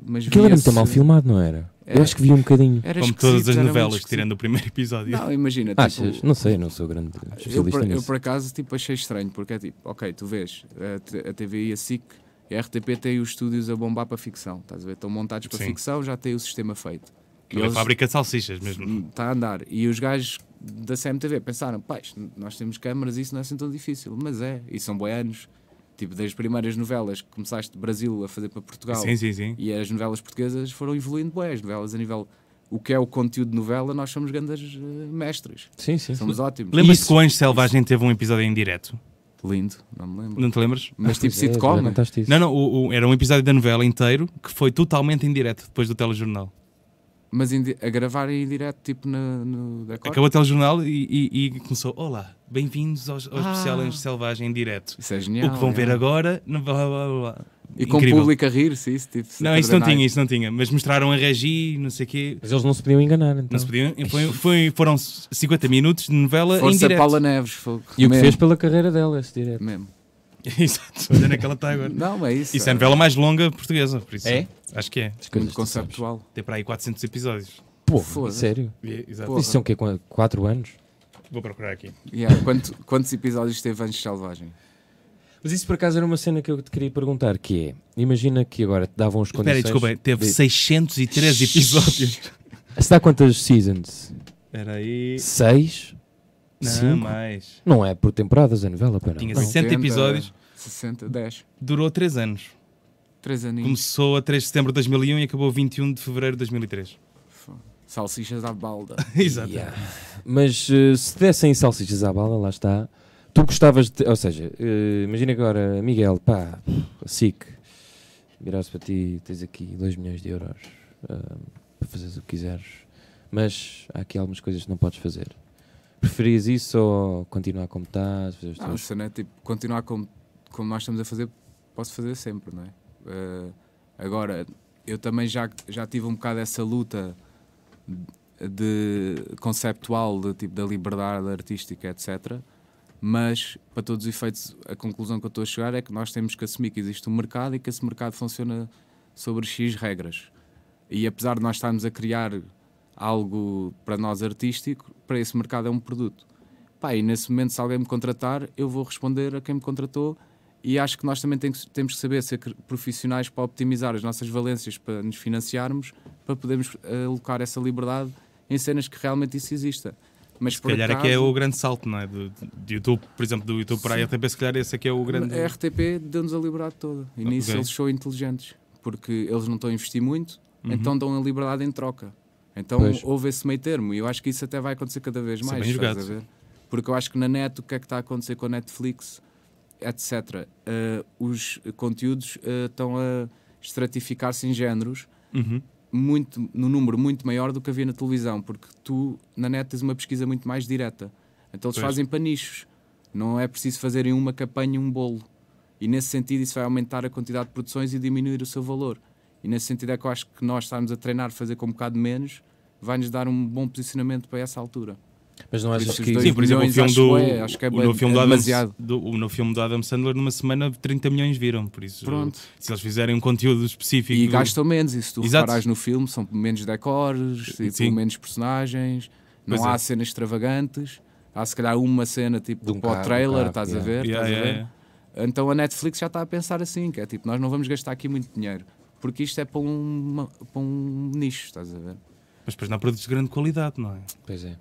Mas Aquilo era muito mal filmado, não era? Eu acho que vi um bocadinho. Era Como todas as novelas, tirando o primeiro episódio. Não, imagina, tipo, Achas? Não sei, não sou grande Eu especialista por, eu, nisso. por acaso, tipo, achei estranho, porque é tipo, ok, tu vês, a, a TVI e a SIC e a RTP têm os estúdios a bombar para ficção, estás a ver? Estão montados para Sim. ficção, já têm o sistema feito. E Aquela eles- fábrica de salsichas mesmo. Está a andar. E os gajos da CMTV pensaram, pá, isto- nós temos câmaras e isso não é assim tão difícil. Mas é, e são boi anos. Tipo, das primeiras novelas que começaste de Brasil a fazer para Portugal Sim, sim, sim. e as novelas portuguesas foram evoluindo bem. As novelas a nível... O que é o conteúdo de novela, nós somos grandes eh, mestres. Sim, sim. Somos ótimos. Lembras-te que o Anjo Selvagem teve um episódio em direto? Lindo, não me lembro. Não te lembras? Mas tipo é, sitcom, isso. Não, não, o- o- era um episódio da novela inteiro que foi totalmente em direto depois do telejornal. Mas em a gravar em direto, tipo na- no decor. Acabou o telejornal e, e- e começou: Olá, bem-vindos ao, ao Ah. especial Anjo Selvagem em direto. Isso é genial. o que vão ver é. agora, não blá, blá, blá. E com o Incrível. público a rir-se, isso tipo. Não, isso não tinha, isso não tinha. Mas mostraram a regi, não sei o quê. Mas eles não se podiam enganar, então. Não se podiam. Foi, foi- foram 50 minutos de novela em Força direto. Paula Neves. Fogo. E o que fez pela carreira dela, esse direto. Mesmo. (laughs) Exato, olha onde é que ela está agora. Não, é isso. Isso é a novela mais longa portuguesa, por isso. É? Acho que é. Muito conceptual. Tem para aí 400 episódios. Pô, Foda-se. sério? Exato. Porra. Isso são o quê? Qu- Quatro anos? Vou procurar aqui. Yeah, quanto- quantos episódios teve Anjos Selvagem? Mas isso por acaso era uma cena que eu te queria perguntar, que é, imagina que agora te davam as Espera condições... aí, desculpa, teve de- 613 episódios. Se dá quantas seasons? Espera aí. Seis? Não, Cinco? mais. Não é por temporadas a novela, para Tinha não. 60 episódios, 60, 10. durou 3 anos. 3 aninhos. Começou a 3 de setembro de 2001 e acabou a 21 de fevereiro de 2003. Salsichas à balda. (laughs) Exato. Yeah. Mas eh, se dessem salsichas à bala, lá está, tu gostavas de. Ou seja, eh, imagina agora, Miguel, pá, SIC, virasse para ti, tens aqui 2 milhões de euros ah, para fazeres o que quiseres, mas há aqui algumas coisas que não podes fazer. Preferias isso ou continuar como estás? Fazer Não, é tipo, continuar como, como nós estamos a fazer, posso fazer sempre, não é? Eh, agora, eu também já, já tive um bocado essa luta de conceptual de, tipo, da liberdade artística, etc. Mas, para todos os efeitos, a conclusão que eu estou a chegar é que nós temos que assumir que existe um mercado e que esse mercado funciona sobre X regras. E apesar de nós estarmos a criar algo para nós artístico, para esse mercado é um produto. Pá, e nesse momento, se alguém me contratar, eu vou responder a quem me contratou. E acho que nós também tem que- temos que saber ser profissionais para optimizar as nossas valências para nos financiarmos, para podermos eh, alocar essa liberdade em cenas que realmente isso exista. Mas Se calhar acaso, aqui é o grande salto, não é? Do, do YouTube, por exemplo, do YouTube para a RTP, se calhar esse aqui é o grande. A RTP deu-nos a liberdade toda. E nisso Ok. eles são inteligentes. Porque eles não estão a investir muito, Uhum. então dão a liberdade em troca. Então Pois. houve esse meio termo. E eu acho que isso até vai acontecer cada vez Isso é mais. Porque eu acho que na net o que é que está a acontecer com a Netflix, etc. eh, os conteúdos eh, estão a estratificar-se em géneros Uhum. muito, no número muito maior do que havia na televisão, porque tu na net tens uma pesquisa muito mais direta. Então eles Pois. fazem para nichos. Não é preciso fazerem uma apanhe um bolo. E nesse sentido isso vai aumentar a quantidade de produções e diminuir o seu valor. E nesse sentido é que eu acho que nós estarmos a treinar, fazer com um bocado menos, vai-nos dar um bom posicionamento para essa altura. Mas não achas que. Sim, por exemplo, o milhões filme acho do, bué, acho que é o novo filme é do Adam, demasiado. do, filme do Adam Sandler, numa semana 30 milhões viram, por isso Pronto. se eles fizerem um conteúdo específico E gastam menos, e se tu Exato. reparares no filme, são menos decors, tipo, menos personagens, não Pois há é. cenas extravagantes, há se calhar uma cena tipo De um para o carro, trailer, um carro, estás a yeah. ver? Yeah, estás a yeah, ver? yeah. Então a Netflix já está a pensar assim, que é tipo, nós não vamos gastar aqui muito dinheiro, porque isto é para um, para um nicho, estás a ver? mas depois não há produtos de grande qualidade, não é? Pois é.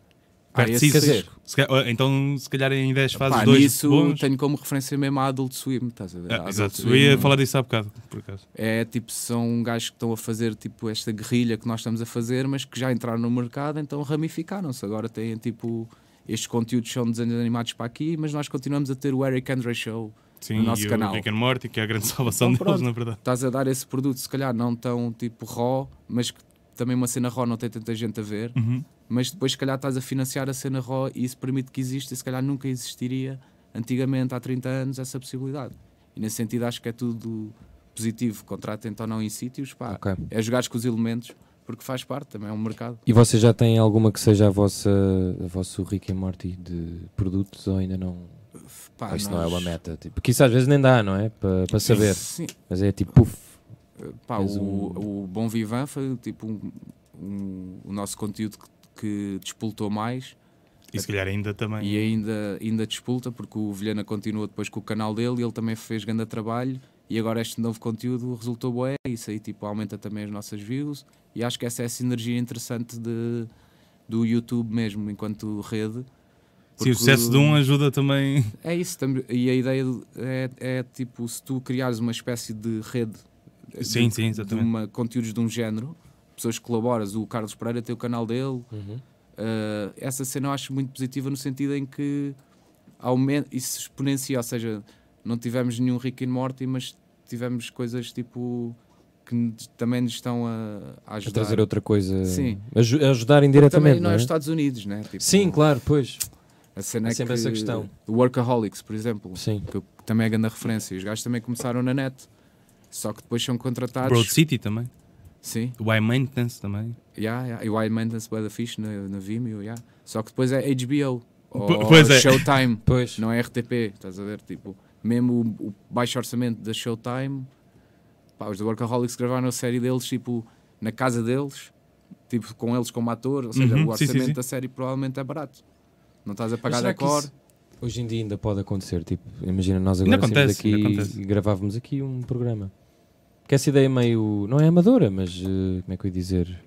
Ah, esse quer dizer- Se calhar- então, se calhar em 10 fazes Pá, dois nisso bons. tenho como referência mesmo a Adult Swim, estás a ver? Ah, exato, eu Swim ia falar disso há bocado, por acaso. É tipo, são gajos que estão a fazer tipo esta guerrilha que nós estamos a fazer, mas que já entraram no mercado, então ramificaram-se. Agora têm tipo, estes conteúdos são desenhos animados para aqui, mas nós continuamos a ter o Eric Andre Show. Sim, No nosso e canal. o Rick and Morty, que é a grande (laughs) salvação Então, deles, pronto. na verdade. Estás a dar esse produto, se calhar não tão tipo raw, mas que também uma cena raw não tem tanta gente a ver, Uhum. mas depois se calhar estás a financiar a cena raw e isso permite que exista e se calhar nunca existiria antigamente, há 30 anos, essa possibilidade. E nesse sentido acho que é tudo positivo, contratem ou não em sítios, pá, Ok. é jogares com os elementos, porque faz parte, também é um mercado. E vocês já têm alguma que seja a vossa, a vosso Rick and Morty de produtos ou ainda não? Pá, Ou isso não é nós- uma meta? Tipo, porque isso às vezes nem dá, não é? Para para saber. Sim, Mas é tipo, puf. pá, És o, um- o Bom Vivan foi tipo um, um- o nosso conteúdo que, que despoltou mais E se calhar ainda também. e ainda, ainda despolta, porque o Vilhena continuou depois com o canal dele e ele também fez grande trabalho. E agora este novo conteúdo resultou bué, isso aí tipo, aumenta também as nossas views. E acho que essa é a sinergia interessante de, do YouTube mesmo, enquanto rede. Sim, o sucesso de um ajuda também. É isso, e a ideia de- é, é tipo, se tu criares uma espécie de rede de, Sim, sim, de exatamente. uma, conteúdos de um género, pessoas que colaboras, o Carlos Pereira tem o canal dele, Uhum. Uh, essa cena eu acho muito positiva no sentido em que aumenta, isso exponencia, ou seja, não tivemos nenhum Rick and Morty, mas tivemos coisas tipo que nos- também nos estão a, a A ajudar. trazer outra coisa. Sim. A ajudar Também indiretamente. não Não é é? os Estados Unidos, né? Tipo, Sim, claro, pois. A cena Há é sempre que essa questão. O Workaholics, por exemplo, Sim. que, também é grande referência. Os gajos também começaram na net, só que depois são contratados. Broad City também. Sim, O High Maintenance também. yeah, yeah. e o Wild Maintenance by the Fish na, na Vimeo, yeah. só que depois é HBO. Ou Po- pois é. Showtime. (laughs) Pois. não é RTP, estás a ver? Tipo, mesmo o, o baixo orçamento da Showtime, pá, os da Workaholics gravaram a série deles, tipo, na casa deles, tipo, com eles como ator, ou seja, Uhum, o sim, sim, orçamento sim. da série provavelmente é barato. Não estás a pagar que decor. isso Hoje em dia ainda pode acontecer. Tipo, imagina nós agora acontece, acontece. e gravávamos aqui um programa. Que essa ideia é meio. Não é amadora, mas eh, como é que eu ia dizer?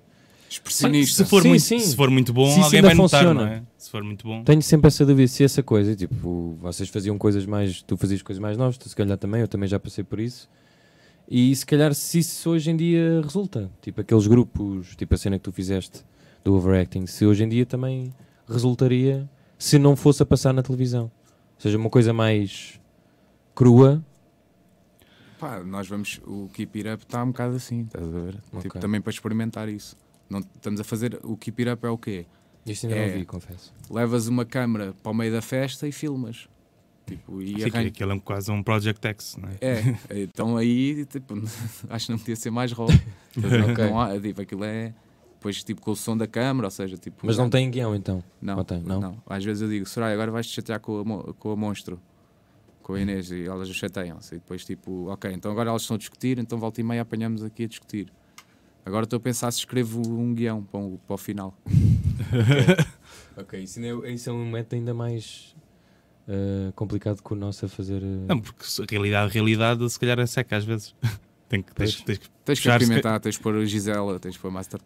Expressionista. Se for, Sim, muito, sim. se for muito bom, isso alguém vai notar, funciona. não é? Se for muito bom. Tenho sempre essa dúvida se essa coisa, tipo, vocês faziam coisas mais, tu fazias coisas mais novas, tu se calhar também, eu também já passei por isso. E se calhar se isso hoje em dia resulta, tipo aqueles grupos, tipo a cena que tu fizeste do overacting, se hoje em dia também resultaria se não fosse a passar na televisão. seja, uma coisa mais crua. Pá, nós vamos. O Keep It Up está um bocado assim, estás a ver? Ok. Tipo, também para experimentar isso. Não, estamos a fazer. O Keep It Up é o quê? Isto ainda É. não vi, confesso. Levas uma câmera para o meio da festa e filmas. Tipo, e Sim, aquilo é quase um Project X, não é? É, (laughs) então aí, tipo, (laughs) acho que não podia ser mais raw. (laughs) Ok. não há, tipo, aquilo é. Depois, tipo, com o som da câmara, ou seja, tipo. Mas não tem guião então. Não, Ou tem? Não? Às vezes eu digo, Soraya, agora vais-te chatear com a, com a monstro, com a Inês, e elas chateiam-se. E depois, tipo, ok, então agora elas estão a discutir, então volta e meia apanhamos aqui a discutir. Agora estou a pensar se escrevo um guião para o, para o final. (laughs) Ok, isso, ainda é, isso é um método ainda mais eh, complicado que o nosso a fazer. eh, Não, porque realidade, realidade, se calhar é seca às vezes. (laughs) Tem que, tens, tens, que- Tens que experimentar, tens que pôr a Gisela, tens que pôr Master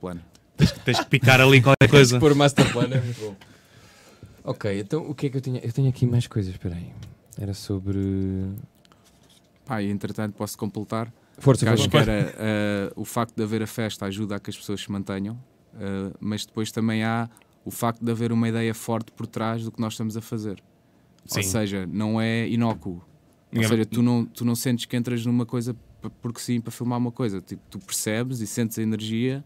Plan. tens que picar ali qualquer coisa. Pôr master plan é muito bom. Ok, então o que é que eu tinha? Eu tenho aqui mais coisas, espera aí. Era sobre. Pá, e entretanto posso completar. Força, Que acho que era eh, o facto de haver a festa ajuda a que as pessoas se mantenham, eh, mas depois também há o facto de haver uma ideia forte por trás do que nós estamos a fazer. Ou Sim. seja, não é inócuo. Ou Ninguém- seja, tu não, tu não sentes que entras numa coisa porque sim, para filmar uma coisa. Tipo, tu percebes e sentes a energia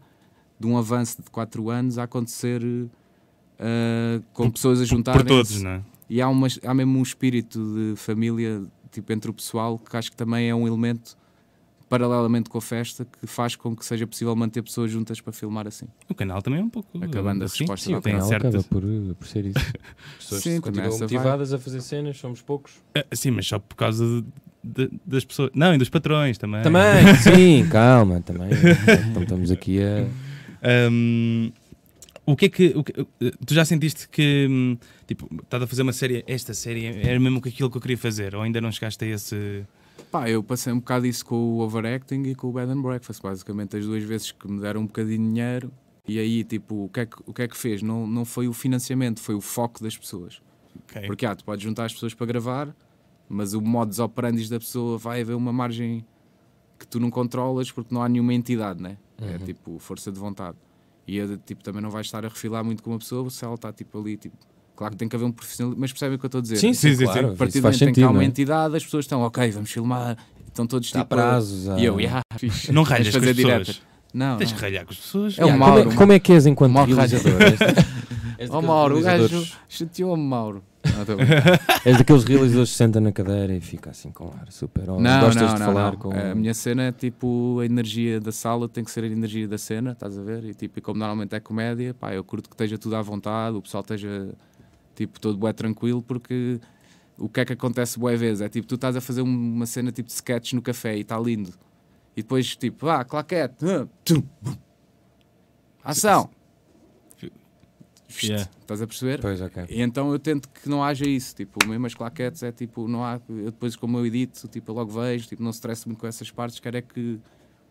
de um avanço de 4 anos a acontecer eh, com pessoas a juntarem Por todos, não é? e há, uma, há mesmo um espírito de família tipo, entre o pessoal que acho que também é um elemento paralelamente com a festa que faz com que seja possível manter pessoas juntas para filmar assim. O canal também é um pouco. Acabando a assim. resposta Sim, tem certas. acaba por, eh, por ser isso. (laughs) As pessoas Sim, continuam motivadas a fazer cenas, somos poucos. Ah, Sim, mas só por causa de- de- das pessoas. Não, e dos patrões também. Também, (laughs) sim, calma, também. Então estamos aqui a. (laughs) Hum, o que é que. que- tu já sentiste que. Tipo, estás a fazer uma série. Esta série era mesmo que aquilo que eu queria fazer? Ou ainda não chegaste a esse. Pá, eu passei um bocado isso com o overacting e com o bed and breakfast, basicamente as duas vezes que me deram um bocadinho de dinheiro e aí tipo, o que é que, o que, é que fez? Não, não foi o financiamento, foi o foco das pessoas. Ok. Porque ah, tu podes juntar as pessoas para gravar, mas o modus operandi da pessoa vai haver uma margem que tu não controlas porque não há nenhuma entidade, né? É Uhum. tipo força de vontade. E é, tipo, também não vais estar a refilar muito com uma pessoa se ela está tipo ali, tipo, claro que tem que haver um profissional, mas percebem o que eu estou a dizer? Sim, sim, Sim, sim, claro. sim. A partir do momento em que sentido. há uma é? entidade, as pessoas estão, ok, vamos filmar, estão todos Há tipo. prazos. Há... E eu, yeah, fixe. Não ralhas com as fazer pessoas. Não, Tens não. que ralhar com as pessoas. É o Mauro, como, é, como é que és enquanto Mauro realizador? (laughs) Ó Mauro, o gajo chateou-me, Mauro. És daqueles realizadores que se senta na cadeira e fica assim com ar super. Oh, não, gostas não, de não, falar não. com. A minha cena é tipo a energia da sala tem que ser a energia da cena, estás a ver? E tipo, como normalmente é comédia, pá, eu curto que esteja tudo à vontade, o pessoal esteja tipo todo bué tranquilo, porque o que é que acontece bué vezes? É tipo, tu estás a fazer um- uma cena tipo de sketch no café e está lindo. E depois tipo, ah, claquete, ah, ação. Yeah. Estás a perceber? Pois, ok. E então eu tento que não haja isso, tipo, mesmo as claquetes é tipo, não há, eu depois como eu edito, tipo, eu logo vejo, tipo, não se estresse muito com essas partes, quero é que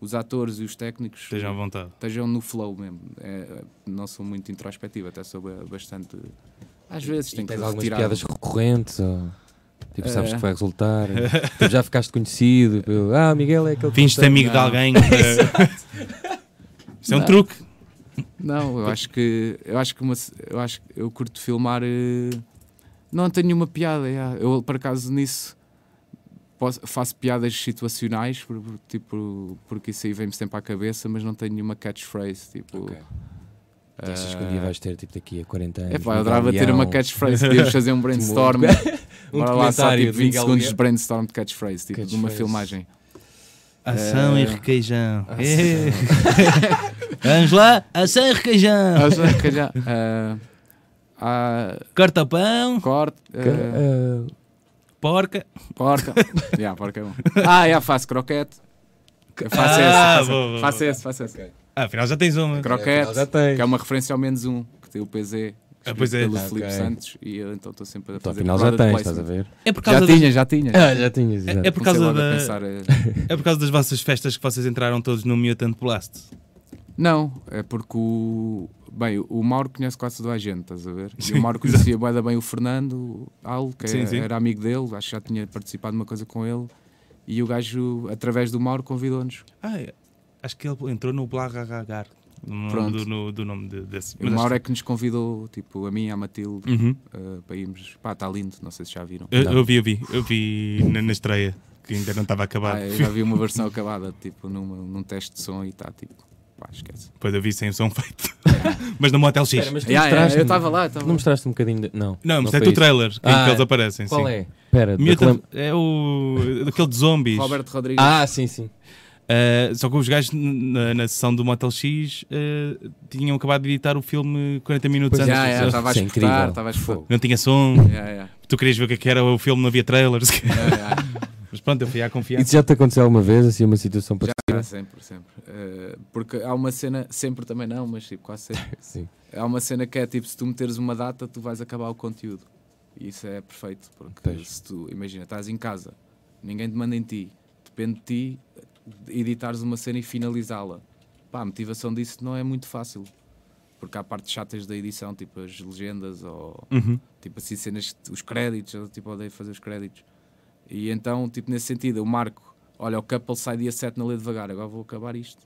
os atores e os técnicos Estejam à vontade. estejam no flow mesmo, é, não sou muito introspectivo, até sou ba- bastante, às vezes E tenho que tens algumas retirar. piadas recorrentes ou. Tipo, sabes Eh. que vai resultar. tipo, já ficaste conhecido. pelo, Ah, Miguel é aquele. que Finges-te tem- amigo de Não. alguém. (laughs) para- Isso é um Não. truque. Não, eu acho que eu acho que uma, eu acho que eu curto filmar. eh, Não tenho nenhuma piada. yeah. Eu por acaso nisso posso- faço piadas situacionais, por- por- tipo, porque isso aí vem-me sempre à cabeça, mas não tenho nenhuma catchphrase. Tipo, Ok. E achas que um dia vais ter tipo daqui a 40 anos? é pá, eu adorava ter uma catchphrase, podíamos fazer um (laughs) brainstorm. (laughs) um Bora lá, só tipo de 20 Miguel segundos de brainstorm de catchphrase, tipo, de uma Catchphrase. filmagem. Ação Eh, e requeijão. ação. Eh. (laughs) Vamos lá, ação e requeijão. Ah, já, calhar, ah, ah, Corta pão, corte. Que- ah, ah, porca. Porca. (laughs) yeah, porca é bom. Ah, yeah, faço croquete. Faço Ah, esse, faço, esse, faço esse. Ah, afinal já tens uma. Croquete, já tens. que é uma referência ao menos um, que tem o PZ, Ah, pois é. pelo Ah, Filipe. Santos, e eu então estou sempre a Então, fazer afinal já tens, estás a ver? É por Já causa, das, tinha, já tinha. (laughs) Ah, já tinhas, é, é por causa da, pensar, eh, é por causa das vossas festas que vocês entraram todos no Mutant Blast. Não, é porque o. Bem, o Mauro conhece quase toda a gente, estás a ver? E o Mauro conhecia da bem o Fernando Al, que Sim, é- sim. era amigo dele, acho que já tinha participado de uma coisa com ele. E o gajo, através do Mauro, convidou-nos. Ah, é. acho que ele entrou no Blagagar. Não Pronto. lembro do, no- do nome de- desse. O mas Mauro acho é que nos convidou, tipo, a mim e a Matilde, Uhum. uh, para irmos. Pá, está lindo, não sei se já viram. Eu, Não. eu vi, eu vi. Eu vi na, na estreia, que ainda não estava acabado. Ah, eu já vi uma versão acabada, tipo, numa, num teste de som e está, tipo, pá, esquece. Depois eu vi sem som feito. (laughs) mas no Motel X. Espera, mas tu Yeah, yeah, eu estava lá, estava Não mostraste um bocadinho de... Não, Não, mas é foi o isso. trailer em Ah, que eles aparecem. Qual sim. é? Reclam- é o. daquele de zombies. Roberto Rodrigues. Ah, sim, sim. Uh, só que os gajos na, na sessão do Motel X uh, tinham acabado de editar o filme 40 minutos Pois antes. yeah, yeah, estava a escutar, estava a escutar. Não tinha som. (laughs) Yeah, yeah, Tu querias ver o que é que era o filme, não havia trailers. (laughs) yeah, yeah. Mas pronto, eu fui à confiança. Isso já te aconteceu alguma vez, assim, uma situação Já, parecida? sempre, sempre. Uh, porque há uma cena, sempre também não, mas tipo, quase sempre. (laughs) Sim. Há uma cena que é tipo, se tu meteres uma data, tu vais acabar o conteúdo. E isso é perfeito, porque se tu, imagina, estás em casa, ninguém te manda em ti, depende de ti editares uma cena e finalizá-la. Pá, a motivação disso não é muito fácil. Porque há partes chatas da edição, tipo as legendas ou Uhum. tipo assim cenas, os créditos, eu tipo odeio fazer os créditos. E então, tipo nesse sentido, eu marco, olha, o couple sai dia 7 na lei devagar, agora vou acabar isto.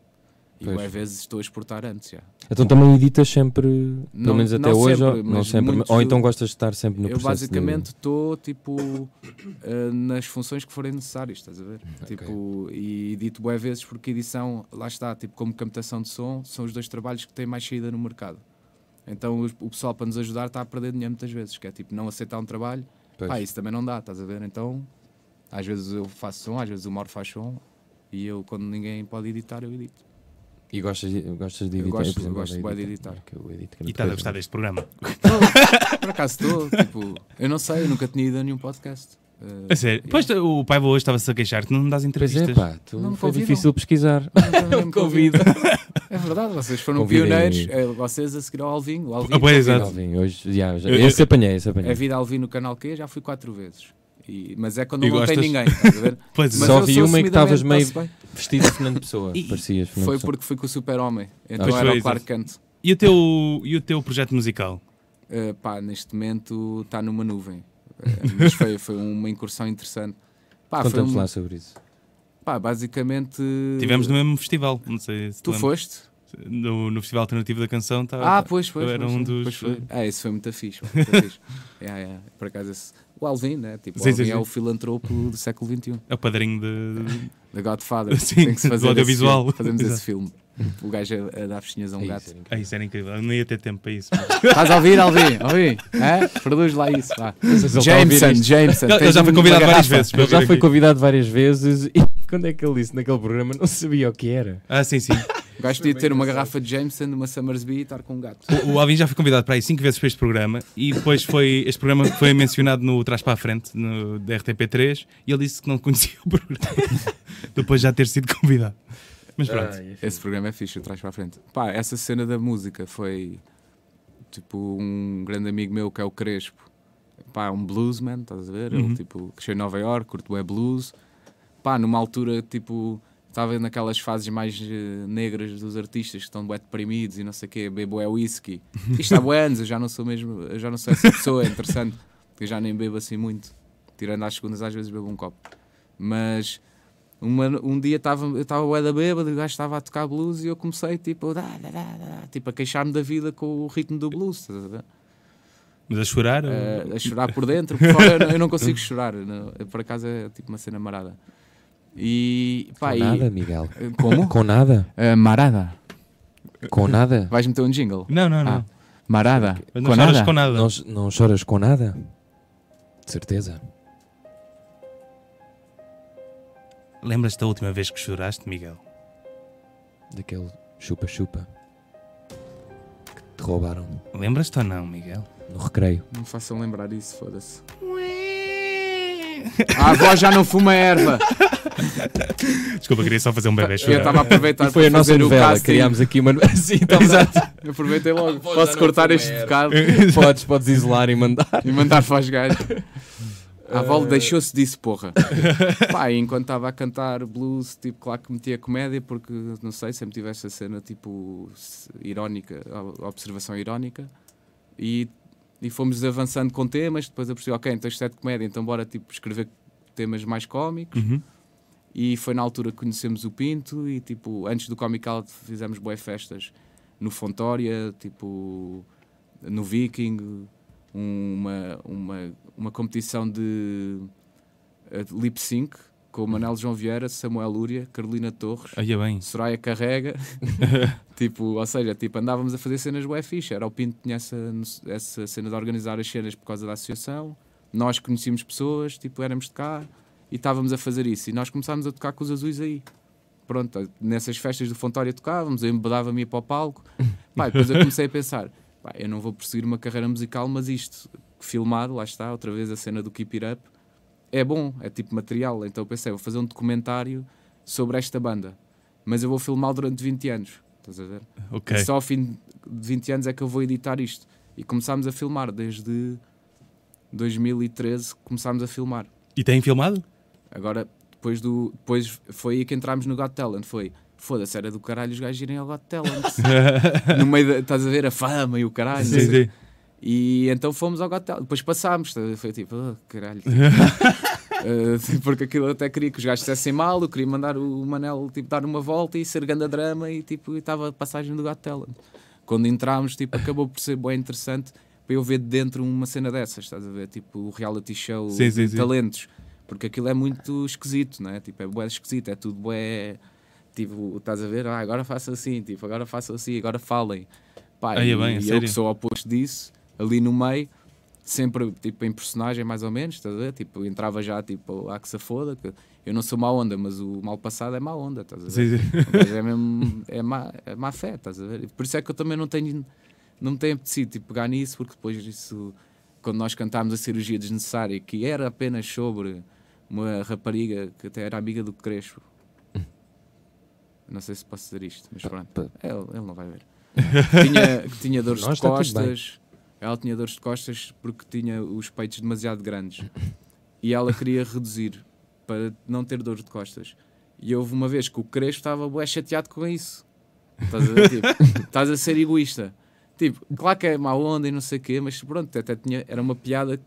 E às vezes estou a exportar antes, já. Então também editas sempre, pelo Não- menos até hoje, sempre, ou, não sempre, muitos- ou então gostas de estar sempre no eu processo basicamente estou tipo eh, nas funções que forem necessárias, estás a ver? Tipo, e edito bué vezes porque edição, lá está, tipo como captação de som, são os dois trabalhos que têm mais saída no mercado. Então o pessoal para nos ajudar está a perder dinheiro muitas vezes, que é tipo não aceitar um trabalho, Pois. pá, isso também não dá, estás a ver? Então às vezes eu faço som, às vezes o Mauro faz som e eu quando ninguém pode editar eu edito. E gostas de, gostas de Eu editar? gosto- por exemplo, eu gosto de editar. que eu edito, que E estás a gostar deste programa? (laughs) Por acaso estou, tipo, eu não sei, eu nunca tinha ido a nenhum podcast. Eh, A sério? Pois o pai hoje estava-se a queixar que não me dás Pois entrevistas. é, pá, tu, Não foi difícil pesquisar. (laughs) Não me convido. É verdade, vocês foram pioneiros. É, vocês a seguir ao Alvin. O Alvin Ah, pois, exato. Alvin, hoje, já, já, Eu- esse apanhei, esse É apanhei. vida Alvin no canal Q, já fui quatro vezes. E- mas é quando E não tem gostas? ninguém, estás a ver? (laughs) Pois Mas Só vi uma em que estavas meio-. Vestido de Fernando Pessoa, (laughs) E- parecias Fernando Foi Pessoa. porque fui com o super-homem. Então Pois era o Clark. Kent. E o teu, e o teu projeto musical? Uh, pá, neste momento está numa nuvem. Uh, mas foi, foi uma incursão interessante. Pá, foi Conta-nos um- lá sobre isso. pá, basicamente. Tivemos no mesmo festival, não sei se Tu foste? No, no Festival Alternativo da Canção. Tá, Ah, pois, pois. era pois, um dos- pois foi. Ah, esse foi muito fixe. (laughs) Muito fixe. Yeah, yeah. Por acaso, esse... o Alvin, né? Tipo, o Sim, Alvin sim, é sim. o filantropo do século XXI. É o padrinho de. (laughs) The Godfather. (laughs) Sim, Tem que se do fazer audiovisual. esse filme. Fazemos Exato. esse filme. O gajo a, a dar festinhas a um É gato. isso, era incrível. Ah, isso era incrível. Eu não ia ter tempo para isso. (laughs) Estás a ouvir, Alvin? Alvin? É? Produz lá isso. Vá. se Jameson. Jameson. Ele- já foi convidado várias vezes. já foi aqui. convidado várias vezes e quando é que ele disse naquele programa não sabia o que era. Ah, sim, sim. O gajo podia ter uma garrafa de Jameson, uma Summersby e estar com um gato. O, o Alvin já foi convidado para aí cinco vezes para este programa e depois foi. Este programa foi mencionado no Trás para a Frente, no, da RTP3, e ele disse que não conhecia o programa. depois de já ter sido convidado. Mas pronto. Esse programa é fixe, eu traz para a frente. Pá, essa cena da música foi tipo um grande amigo meu que é o Crespo. Pá, um bluesman, estás a ver? Uhum. Ele tipo, cresceu em Nova York, curto é blues. Pá, numa altura tipo, estava naquelas fases mais eh, negras dos artistas que estão bué deprimidos e não sei o quê, bebo é whisky. (laughs) Isto há bué anos, eu já não sou mesmo, eu já não sou essa pessoa, é interessante. Eu já nem bebo assim muito. Tirando às segundas, às vezes bebo um copo. Mas uma- um dia estava, eu estava bué da bêbada, o gajo estava a tocar blues e eu comecei tipo, dá, dá, dá, dá, tipo a queixar-me da vida com o ritmo do blues, estás a ver? Mas a chorar? ou- Eh, a chorar por dentro, por fora eu não, eu não consigo chorar, não, por acaso é tipo uma cena marada. E pá, Com e- nada, Miguel. eh, como? Com nada? Eh, marada. Com nada? Vais meter um jingle? Não, não, não. Ah, marada. Mas não com choras nada? com nada. Não, não choras com nada? De certeza. Lembras-te da última vez que choraste, Miguel? Daquele chupa-chupa que te roubaram Lembras-te ou não, Miguel? no recreio. Não me façam lembrar isso, foda-se. A avó já não fuma erva. Desculpa, queria só fazer um bebê Eu chorar. estava a aproveitar E foi a para nossa novela, casting. criámos aqui uma... (laughs) Sim, estamos Exato. Eu aproveitei logo. Posso cortar este erva. bocado (laughs) podes, podes isolar e mandar. e mandar para os gajos. (laughs) A avó deixou-se disso, porra. Pá, e enquanto estava a cantar blues, tipo, claro que metia comédia, porque, não sei, sempre tive esta cena, tipo, irónica, a- observação irónica. E, e fomos avançando com temas, depois eu percebi, ok, então isto é de comédia, então bora, tipo, escrever temas mais cómicos. Uhum. E foi na altura que conhecemos o Pinto e, tipo, antes do Comic Out fizemos boas festas no Fontória, tipo no Viking, um- uma, uma, uma competição de eh, lip sync com o Manel João Vieira, Samuel Lúria, Carolina Torres, Aí é bem. Soraya Carrega, (laughs) tipo, ou seja, tipo, andávamos a fazer cenas bué fixe, era o Pinto que tinha essa, essa cena de organizar as cenas por causa da associação, nós conhecíamos pessoas, tipo, éramos de cá e estávamos a fazer isso, e nós começámos a tocar com os azuis aí. Pronto, nessas festas do Fontória tocávamos, eu embedava-me para o palco, (laughs) pá, e depois eu comecei a pensar, pá, eu não vou perseguir uma carreira musical, mas isto, filmado, lá está, outra vez a cena do Keep It Up, é bom, é tipo material, então eu pensei, vou fazer um documentário sobre esta banda, mas eu vou filmá-lo durante 20 anos, estás a ver? Ok. E só ao fim de 20 anos é que eu vou editar isto. E começámos a filmar desde 2013, começámos a filmar. E tem filmado? Agora, depois, do, depois foi aí que entrámos no Got Talent, foi... Foda-se, era do caralho os gajos irem ao Got Talent. (laughs) no meio da, estás a ver a fama e o caralho. Sim, sim. E então fomos ao Got Talent. Depois passámos, foi tipo, oh, caralho. (laughs) Eh, (laughs) porque aquilo eu até queria que os gajos dissessem mal, eu queria mandar o Manel tipo, dar uma volta e ser grande drama e tipo, estava a passagem do Got Talent. Quando entramos, tipo, acabou por ser bem interessante para eu ver de dentro uma cena dessas, estás a ver? Tipo, o reality show Sim, sim, sim. talentos. Porque aquilo é muito esquisito, não é? Tipo, é bué esquisito, é tudo bué... Tipo, estás a ver? Ah, agora faço assim, tipo, agora faço assim, agora falem. Pá, Aí é e, bem, e eu que sou oposto disso, ali no meio, sempre tipo em personagem mais ou menos, estás a ver? Tipo, entrava já tipo, ah que se foda, que eu não sou má onda, mas o mal passado é má onda, estás a ver? Sim, sim. É mesmo, é má, é má fé, estás a ver? Por isso é que eu também não tenho, não me tenho apetecido tipo, pegar nisso, porque depois isso, quando nós cantámos a cirurgia desnecessária, que era apenas sobre uma rapariga que até era amiga do Crespo. Não sei se posso dizer isto, mas pronto. Ele, ele não vai ver. tinha, que tinha dores Nós de está tudo bem. costas. Ela tinha dores de costas porque tinha os peitos demasiado grandes. E ela queria reduzir para não ter dores de costas. E houve uma vez que o Crespo estava bué chateado com isso. Estás a? Tipo, (laughs) estás a ser egoísta. Tipo, claro que é má onda e não sei o quê, mas pronto, até tinha, era uma piada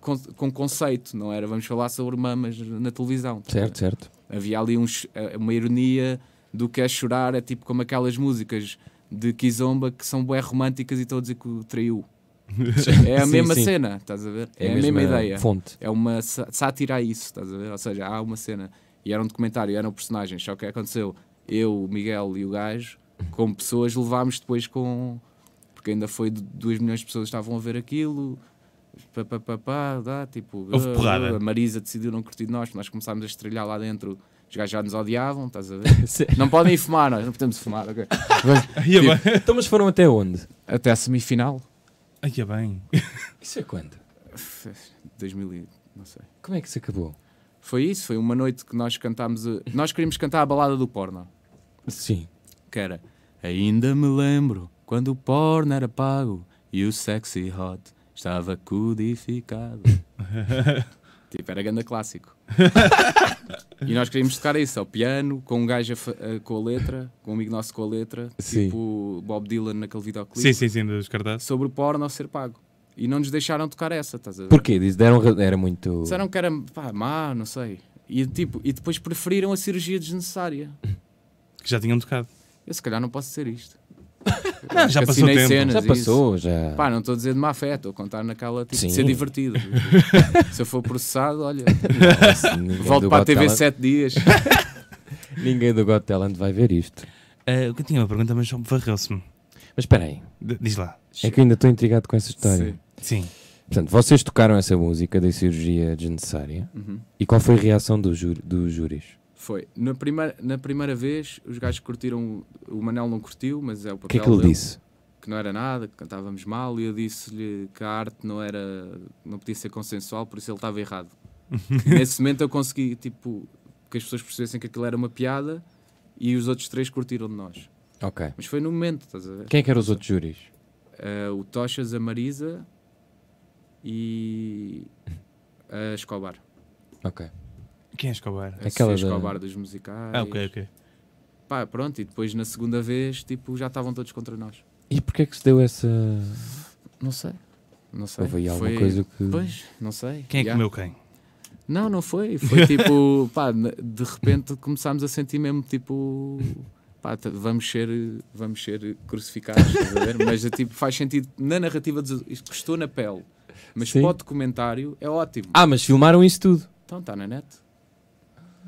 com, com conceito, não era? Vamos falar sobre mamas na televisão. Certo, certo. Havia ali eh, uma ironia do que é chorar, é tipo como aquelas músicas de Kizomba que são bué românticas e estão a dizer que o traiu. (laughs) É a Sim, mesma sim. cena, estás a ver? É, a mesma ideia. Fonte. É uma sá- sátira a isso, estás a ver? Ou seja, há uma cena e era um documentário, eram personagens, só que aconteceu eu, o Miguel e o gajo, como pessoas, levámos depois com. Porque ainda foi de 2 milhões de pessoas que estavam a ver aquilo. Pá, pá, pá, pá, dá, tipo, Houve ah, porrada. A Marisa decidiu não curtir de nós, nós começámos a estrelhar lá dentro. Os gajos já nos odiavam, estás a ver? (laughs) não podem ir fumar, nós não podemos fumar, ok? (laughs) Aí é bem. Então, mas foram até onde? Até a semifinal, Aí é bem. (laughs) Isso é quando? 2000, e- não sei. Como é que se acabou? Foi isso, foi uma noite que nós cantámos. a- Nós queríamos cantar a balada do porno. Sim. que era Ainda me lembro quando o porno era pago e o sexy hot estava codificado. (laughs) tipo, era ganda clássico. (laughs) e nós queríamos tocar isso ao piano, com um gajo a a- com a letra, com um amigo nosso com a letra, Sim. tipo Bob Dylan naquele videoclipe, Sim, sim, sim, dos cartazes. sobre o porno ser pago. E não nos deixaram tocar essa, estás a ver? Porquê? Deram, ra- era muito. Disseram que era pá, má, não sei. E, tipo, e depois preferiram a cirurgia desnecessária. (laughs) Que já tinham tocado. Eu se calhar não posso ser isto. Não, já passou tempo. cenas Já passou, já. Pá, não estou a dizer de má fé, estou a contar naquela tipo, Sim. de ser divertido. (laughs) Se eu for processado, olha, Ninguém volto para a TV Talent- sete dias. (laughs) Ninguém do Got Talent vai ver isto. Ah, eu tinha uma pergunta, mas varreu-se-me. Mas espera aí. D- Diz lá. É que eu ainda estou intrigado com essa história. Sim. Sim. Portanto, vocês tocaram essa música da cirurgia desnecessária. Uhum. E qual foi a reação do jú- dos júris? Foi. Na primeira, na primeira vez, os gajos curtiram. O Manel não curtiu, mas é o O papel que é que ele dele, disse? Que não era nada, que cantávamos mal, e eu disse-lhe que a arte não era. não podia ser consensual, por isso ele estava errado. (laughs) Nesse momento eu consegui, tipo, que as pessoas percebessem que aquilo era uma piada e os outros três curtiram de nós. Ok. Mas foi no momento, estás a ver? Quem é que eram os outros júris? Eh, o Tochas, a Marisa e a Escobar. Ok. Quem é Escobar? A Aquela Sofia da- Escobar dos musicais. Ah, ok, ok. Pá, pronto, e depois na segunda vez, tipo, já estavam todos contra nós. E porquê é que se deu essa. Não sei. Não sei. Houve aí alguma Foi- coisa que. Pois, não sei. Quem é que comeu quem? Não, não foi. Foi (laughs) tipo, pá, de repente começámos a sentir mesmo tipo. pá, vamos ser, vamos ser crucificados? Mas é, tipo, faz sentido na narrativa, de, isto custou na pele. Mas Sim. para o documentário é ótimo. Ah, mas filmaram isso tudo. Então está na net.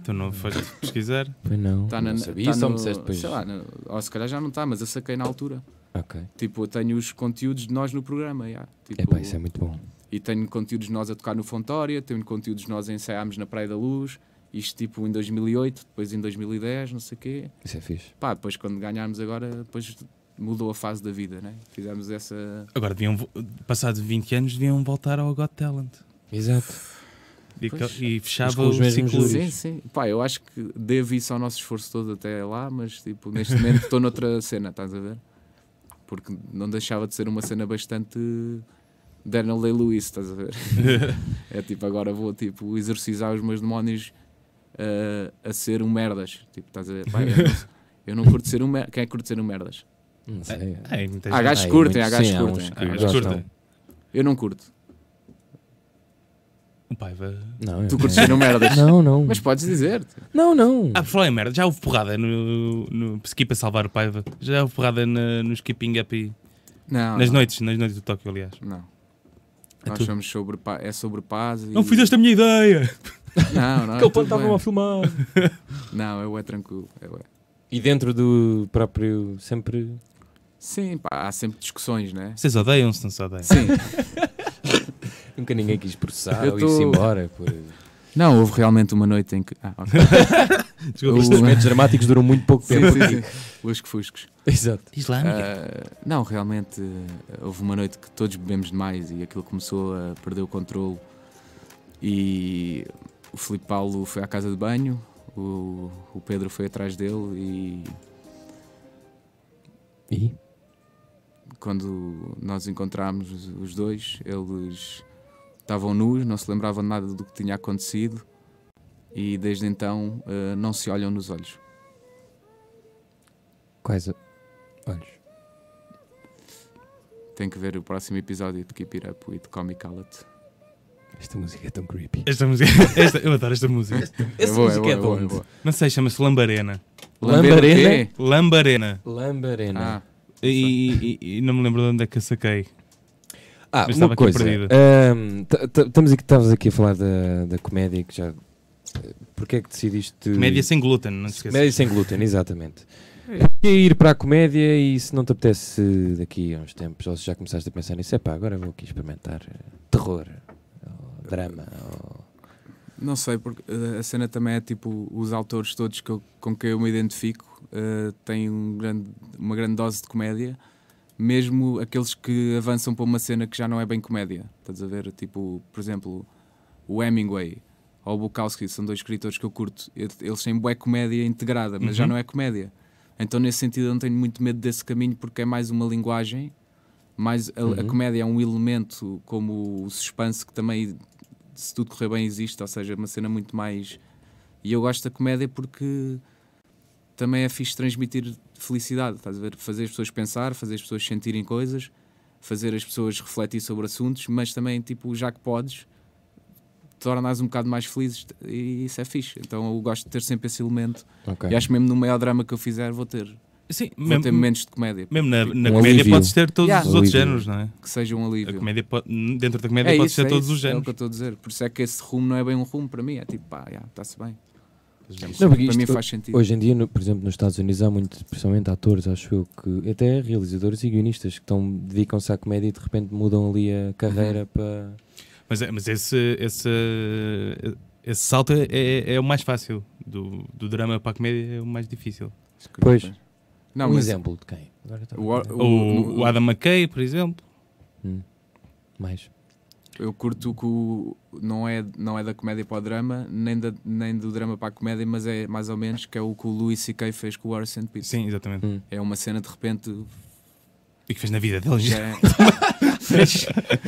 Tu não foste pesquisar? Pois não. Está não na sabia, tá só no- me disseste depois. Sei lá, no- ou se calhar já não está, mas eu saquei na altura. Ok. Tipo, eu tenho os conteúdos de nós no programa. já. Tipo, Epá, isso é muito bom. E tenho conteúdos de nós a tocar no Fontória, tenho conteúdos de nós a ensaiarmos na Praia da Luz. Isto tipo em 2008, depois em 2010, não sei o quê. Isso é fixe. Pá, depois quando ganharmos agora, depois mudou a fase da vida, né? Fizemos essa... Agora, deviam, passados 20 anos, deviam voltar ao Got Talent. Exato. E, e fechava os o ciclo. Sim, sim. Pá, eu acho que devo isso ao nosso esforço todo até lá, mas tipo, neste momento estou noutra (laughs) cena, estás a ver? Porque não deixava de ser uma cena bastante Daniel Day-Lewis, estás a ver? (laughs) é tipo, agora vou tipo, exorcizar os meus demónios eh, a ser um merdas. Tipo, estás a ver? Pá, eu, não, (laughs) eu não curto ser um merdas. Quem é que curte ser um merdas? Não sei. É, muita Há gajos curtem, há gajos Ah, curtem. Eu não curto. O Paiva. Não, eu Tu curtes um merdas. (laughs) Não, não. Mas podes dizer. Não, não. Ah, por falar em merda, já houve porrada no, no Skip a salvar o Paiva. Já houve porrada na- no Skipping Up e. Não. nas não, noites, nas noites do Tóquio, aliás. Não. É Nós somos sobre é sobre paz e... Não fizeste a minha ideia! Não, não. (laughs) ponto estavam bem. a filmar. (laughs) Não, eu é tranquilo. Eu é. E dentro do próprio. Sempre. Sim, pá, há sempre discussões, né? Vocês odeiam-se, não se odeiam? Sim. Nunca ninguém quis processar Eu ou tô- ir-se embora. Por... Não, houve realmente uma noite em que. Ah, ok. (laughs) Desculpa. Estes momentos dramáticos duram muito pouco sim, tempo. sim, sim. Lusco-fuscos. Exato. Islâmica. Ah, não, realmente ah, houve uma noite que todos bebemos demais e aquilo começou a perder o controle. E o Filipe Paulo foi à casa de banho, o, o Pedro foi atrás dele e E? quando nós encontramos os- os dois, eles estavam nus, não se lembravam de nada do que tinha acontecido e desde então ah, não se olham nos olhos. Quais. Olhos. Tem que ver o próximo episódio de Keep It Up e de Comic Outlet. Esta música é tão creepy. Esta música. (laughs) Esta, eu adoro esta música. Essa boa, música é, boa, é onde? boa. Não sei, chama-se Lambarena. Quê? Lambarena. Lambarena. Ah, E, e- e não me lembro de onde é que a saquei. Ah, Mas uma coisa. Estamos aqui, estavas aqui a falar da, da comédia que já. Porquê é que decidiste. Média sem glúten, não te esqueças. Comédia sem glúten, exatamente. Porquê ir para a comédia e se não te apetece daqui a uns tempos, ou se já começaste a pensar nisso, é pá, agora vou aqui experimentar eh, terror, ou drama, ou... não sei, porque eh, a cena também é tipo os autores todos que eu- com quem eu me identifico eh, têm um grande, uma grande dose de comédia, mesmo aqueles que avançam para uma cena que já não é bem comédia. Estás a ver? Tipo, por exemplo, o Hemingway ou o Bukowski são dois escritores que eu curto. Eles têm boa comédia integrada, mas já Uhum. não é comédia. Então, nesse sentido, eu não tenho muito medo desse caminho porque é mais uma linguagem. Mais a, a Uhum. comédia é um elemento como o suspense que também, se tudo correr bem, existe. Ou seja, é uma cena muito mais. E eu gosto da comédia porque também é fixe transmitir felicidade. Estás a ver? Fazer as pessoas pensar, fazer as pessoas sentirem coisas, fazer as pessoas refletir sobre assuntos, mas também, tipo, já que podes, tornas um bocado mais felizes e isso é fixe. Então eu gosto de ter sempre esse elemento. Ok. E acho que mesmo no maior drama que eu fizer vou ter, Sim, vou mesmo, ter momentos de comédia. mesmo na, na Um comédia alívio. podes ter todos Yeah. os outros Alívio. géneros, não é? Que seja um A alívio. comédia pode- dentro da comédia é podes isso, ter é todos isso, os É o géneros. que eu estou a dizer. Por isso é que esse rumo não é bem um rumo para mim. É tipo, pá, yeah, está-se bem. Não, porque para mim faz sentido. Hoje em dia, no- por exemplo, nos Estados Unidos há muito, principalmente atores, acho eu, que até realizadores e guionistas que estão, dedicam-se à comédia e de repente mudam ali a carreira Uhum. para... Mas, é- mas esse, esse, esse salto é, é, é o mais fácil. Do, do drama para a comédia é o mais difícil. Pois. Não, um mas exemplo de quem? O-. O- O, o Adam McKay, por exemplo. Hum. Mais. Eu curto que o- não, é, não é da comédia para o drama, nem, da, nem do drama para a comédia, mas é mais ou menos que é o que o Louis C.K. fez com o Horace and Pete. Sim, exatamente. Hum. É uma cena de repente. E que fez na vida dele. Já (laughs) é-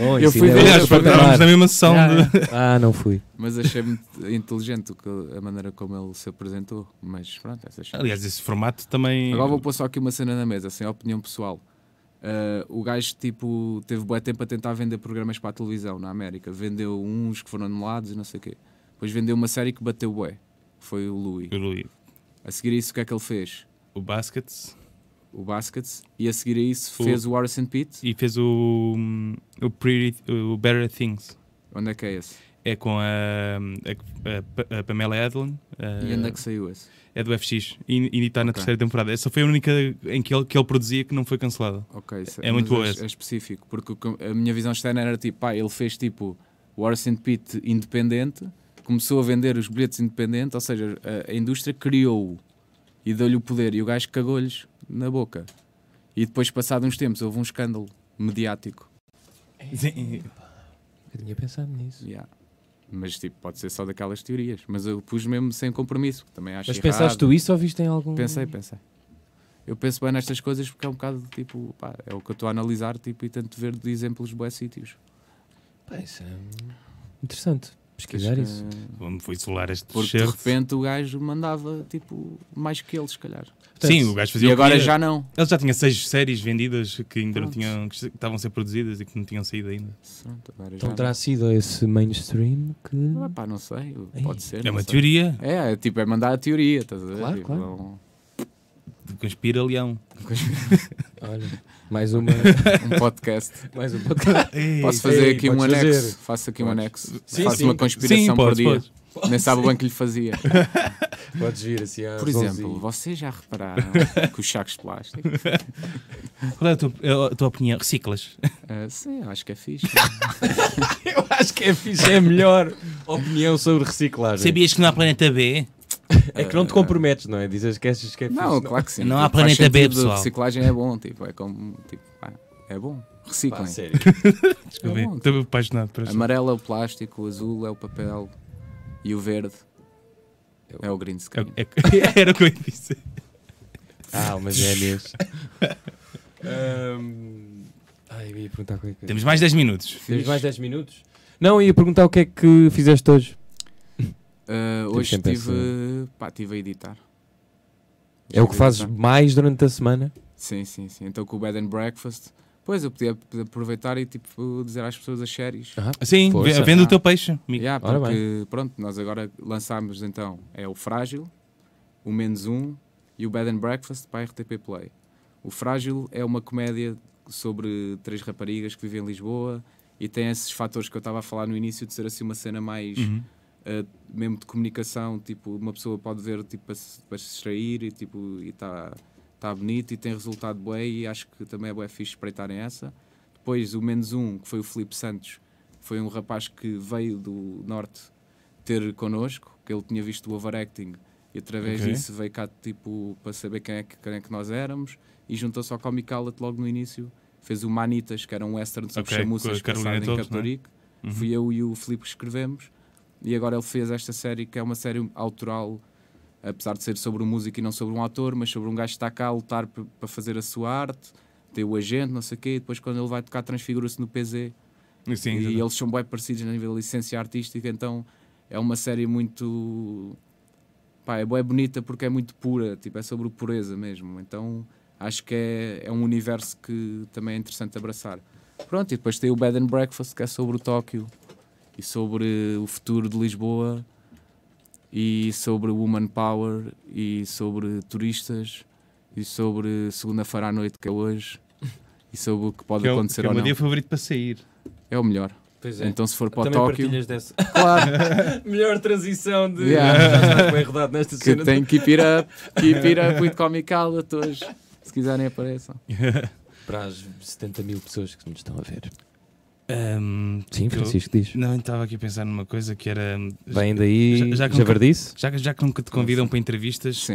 Oh, Eu fui ver- é estávamos na mesma sessão Yeah, de. Ah, não fui. mas achei muito inteligente a maneira como ele se apresentou. Mas pronto, cenas. Aliás, esse formato também. Agora vou pôr só aqui uma cena na mesa, sem opinião pessoal. Ah, o gajo tipo, teve bué tempo a tentar vender programas para a televisão na América. Vendeu uns que foram anulados e não sei o quê. Depois vendeu uma série que bateu bué. Foi o Louis. O Louis. A seguir isso, o que é que ele fez? o Baskets o Baskets, e a seguir a isso O- fez o and Pete. e fez o, hum, o, Pretty, o Better Things. Onde é que é esse? É com a, a- a- a Pamela Adlon. E onde é que saiu esse? É do FX e, e está na Ok. terceira temporada. Essa foi a única em que ele, que ele produzia que não foi cancelada. Ok, isso- É muito boa é, essa. é específico, porque a minha visão externa era tipo, pá, ele fez tipo o and Pete independente, começou a vender os bilhetes independente, ou seja, a, a indústria criou-o e deu-lhe o poder e o gajo cagou-lhes na boca. E depois, passado uns tempos, houve um escândalo mediático. Sim. Eu tinha pensado nisso. Yeah. Mas tipo, pode ser só daquelas teorias. Mas eu pus mesmo sem compromisso, também acho Mas errado. pensaste tu isso ou viste em algum. Pensei, pensei. Eu penso bem nestas coisas porque é um bocado tipo, pá, é o que eu estou a analisar tipo, e tento ver de exemplos de bons sítios. Pá, isso é interessante. Pesquisar Acho isso. que- Vamos vou isolar este Porque de repente o gajo mandava tipo mais que ele, se calhar. Sim, o gajo fazia E o que agora já não. Ele já tinha seis séries vendidas que ainda não Pronto. tinham, que estavam a ser produzidas e que não tinham saído ainda. Pronto, agora Então já terá sido esse mainstream que. não. Ah, pá, não sei, pode ser. É não uma sei. teoria É, é tipo, é mandar a teoria, estás a ver? Claro, Tipo, claro. um- de conspira leão. (laughs) Olha, mais uma. (laughs) Um podcast. mais um podcast. Posso fazer Ei, aqui um podes anexo? fazer. Faço aqui um Podes. anexo. Sim, Faço sim. uma conspiração Sim, por podes, dia. podes. Nem sabe o bem que lhe fazia. (laughs) Podes vir assim às Por 11 exemplo, e- vocês já repararam que os sacos de plástico? Qual é a tua, a tua opinião? Reciclas? Ah, sim, eu acho que é fixe. Eu acho que é fixe, é a melhor opinião sobre reciclagem. Sabias que não há planeta B? É que não te comprometes, não é? Dizes que achas que é fixe. Não, claro que sim. Não há Tipo, faz planeta B, sentido, pessoal. Reciclagem é bom, tipo, é como. Tipo, pá, é bom. Pá, Reciclem. sério. (laughs) Desculpa, É bom. estou apaixonado por isso. Amarelo é o plástico, o azul é o papel e o verde é o green screen. É- é- (laughs) Era o que eu ia dizer. Ah, umas gêmeas. Ahm, Ai, eu ia perguntar qualquer coisa. Temos mais 10 minutos. Temos mais 10 minutos? Não, ia perguntar o que é que fizeste hoje. Temos hoje estive, pá, estive a editar. É o que fazes mais durante a semana? Sim, sim, sim. Então com o Bed and Breakfast. Pois eu podia aproveitar e tipo dizer às pessoas as séries. Sim, Força. vendo o Ah. teu peixe. Yeah, porque pronto, nós agora lançámos então é o Frágil, o Menos Um e o Bed and Breakfast para a RTP Play. O Frágil é uma comédia sobre três raparigas que vivem em Lisboa e tem esses fatores que eu estava a falar no início de ser assim uma cena mais Uhum. Uh, mesmo de comunicação, tipo, uma pessoa pode ver tipo, para, se, para se distrair e tipo, está tá bonito e tem resultado bem e acho que também é bem fixe espreitarem essa. Depois o menos um, que foi o Filipe Santos, foi um rapaz que veio do Norte ter connosco, que ele tinha visto o overacting e através Ok. disso veio cá tipo, para saber quem é, que, quem é que nós éramos e juntou-se ao Comic Outlet logo no início. Fez o Manitas, que era um western sobre Ok, com chamuças passado em é? Captorique. Uhum. Fui eu e o Filipe que escrevemos e agora ele fez esta série que é uma série autoral, apesar de ser sobre um músico e não sobre um ator, mas sobre um gajo que está cá a lutar para fazer a sua arte, tem o agente, não sei o quê, e depois quando ele vai tocar transfigura-se no PZ Sim, e eles são bem parecidos na nível de licença artística, então é uma série muito pá, é bem bonita porque é muito pura, tipo, é sobre pureza mesmo, então acho que é, é um universo que também é interessante abraçar. Pronto, e depois tem o Bed and Breakfast que é sobre o Tóquio e sobre o futuro de Lisboa e sobre Woman Power e sobre turistas e sobre segunda-feira à noite que é hoje e sobre o que pode Que é o, acontecer que é o meu dia favorito para sair. É o melhor. Pois Então se for para o Também Tóquio, (laughs) claro, (laughs) Melhor transição de. Yeah. Já bem rodado nesta que cena. tem Keep It Up, Keep It Up with Comic Outlet hoje. Se quiserem apareçam. Para as 70 mil pessoas que nos estão a ver. Ahm, Sim, eu- Francisco diz. Não, eu estava aqui a pensar numa coisa que era. Vem daí. Já- Já, já que Javardice? Já, que- já que nunca te convidam para entrevistas,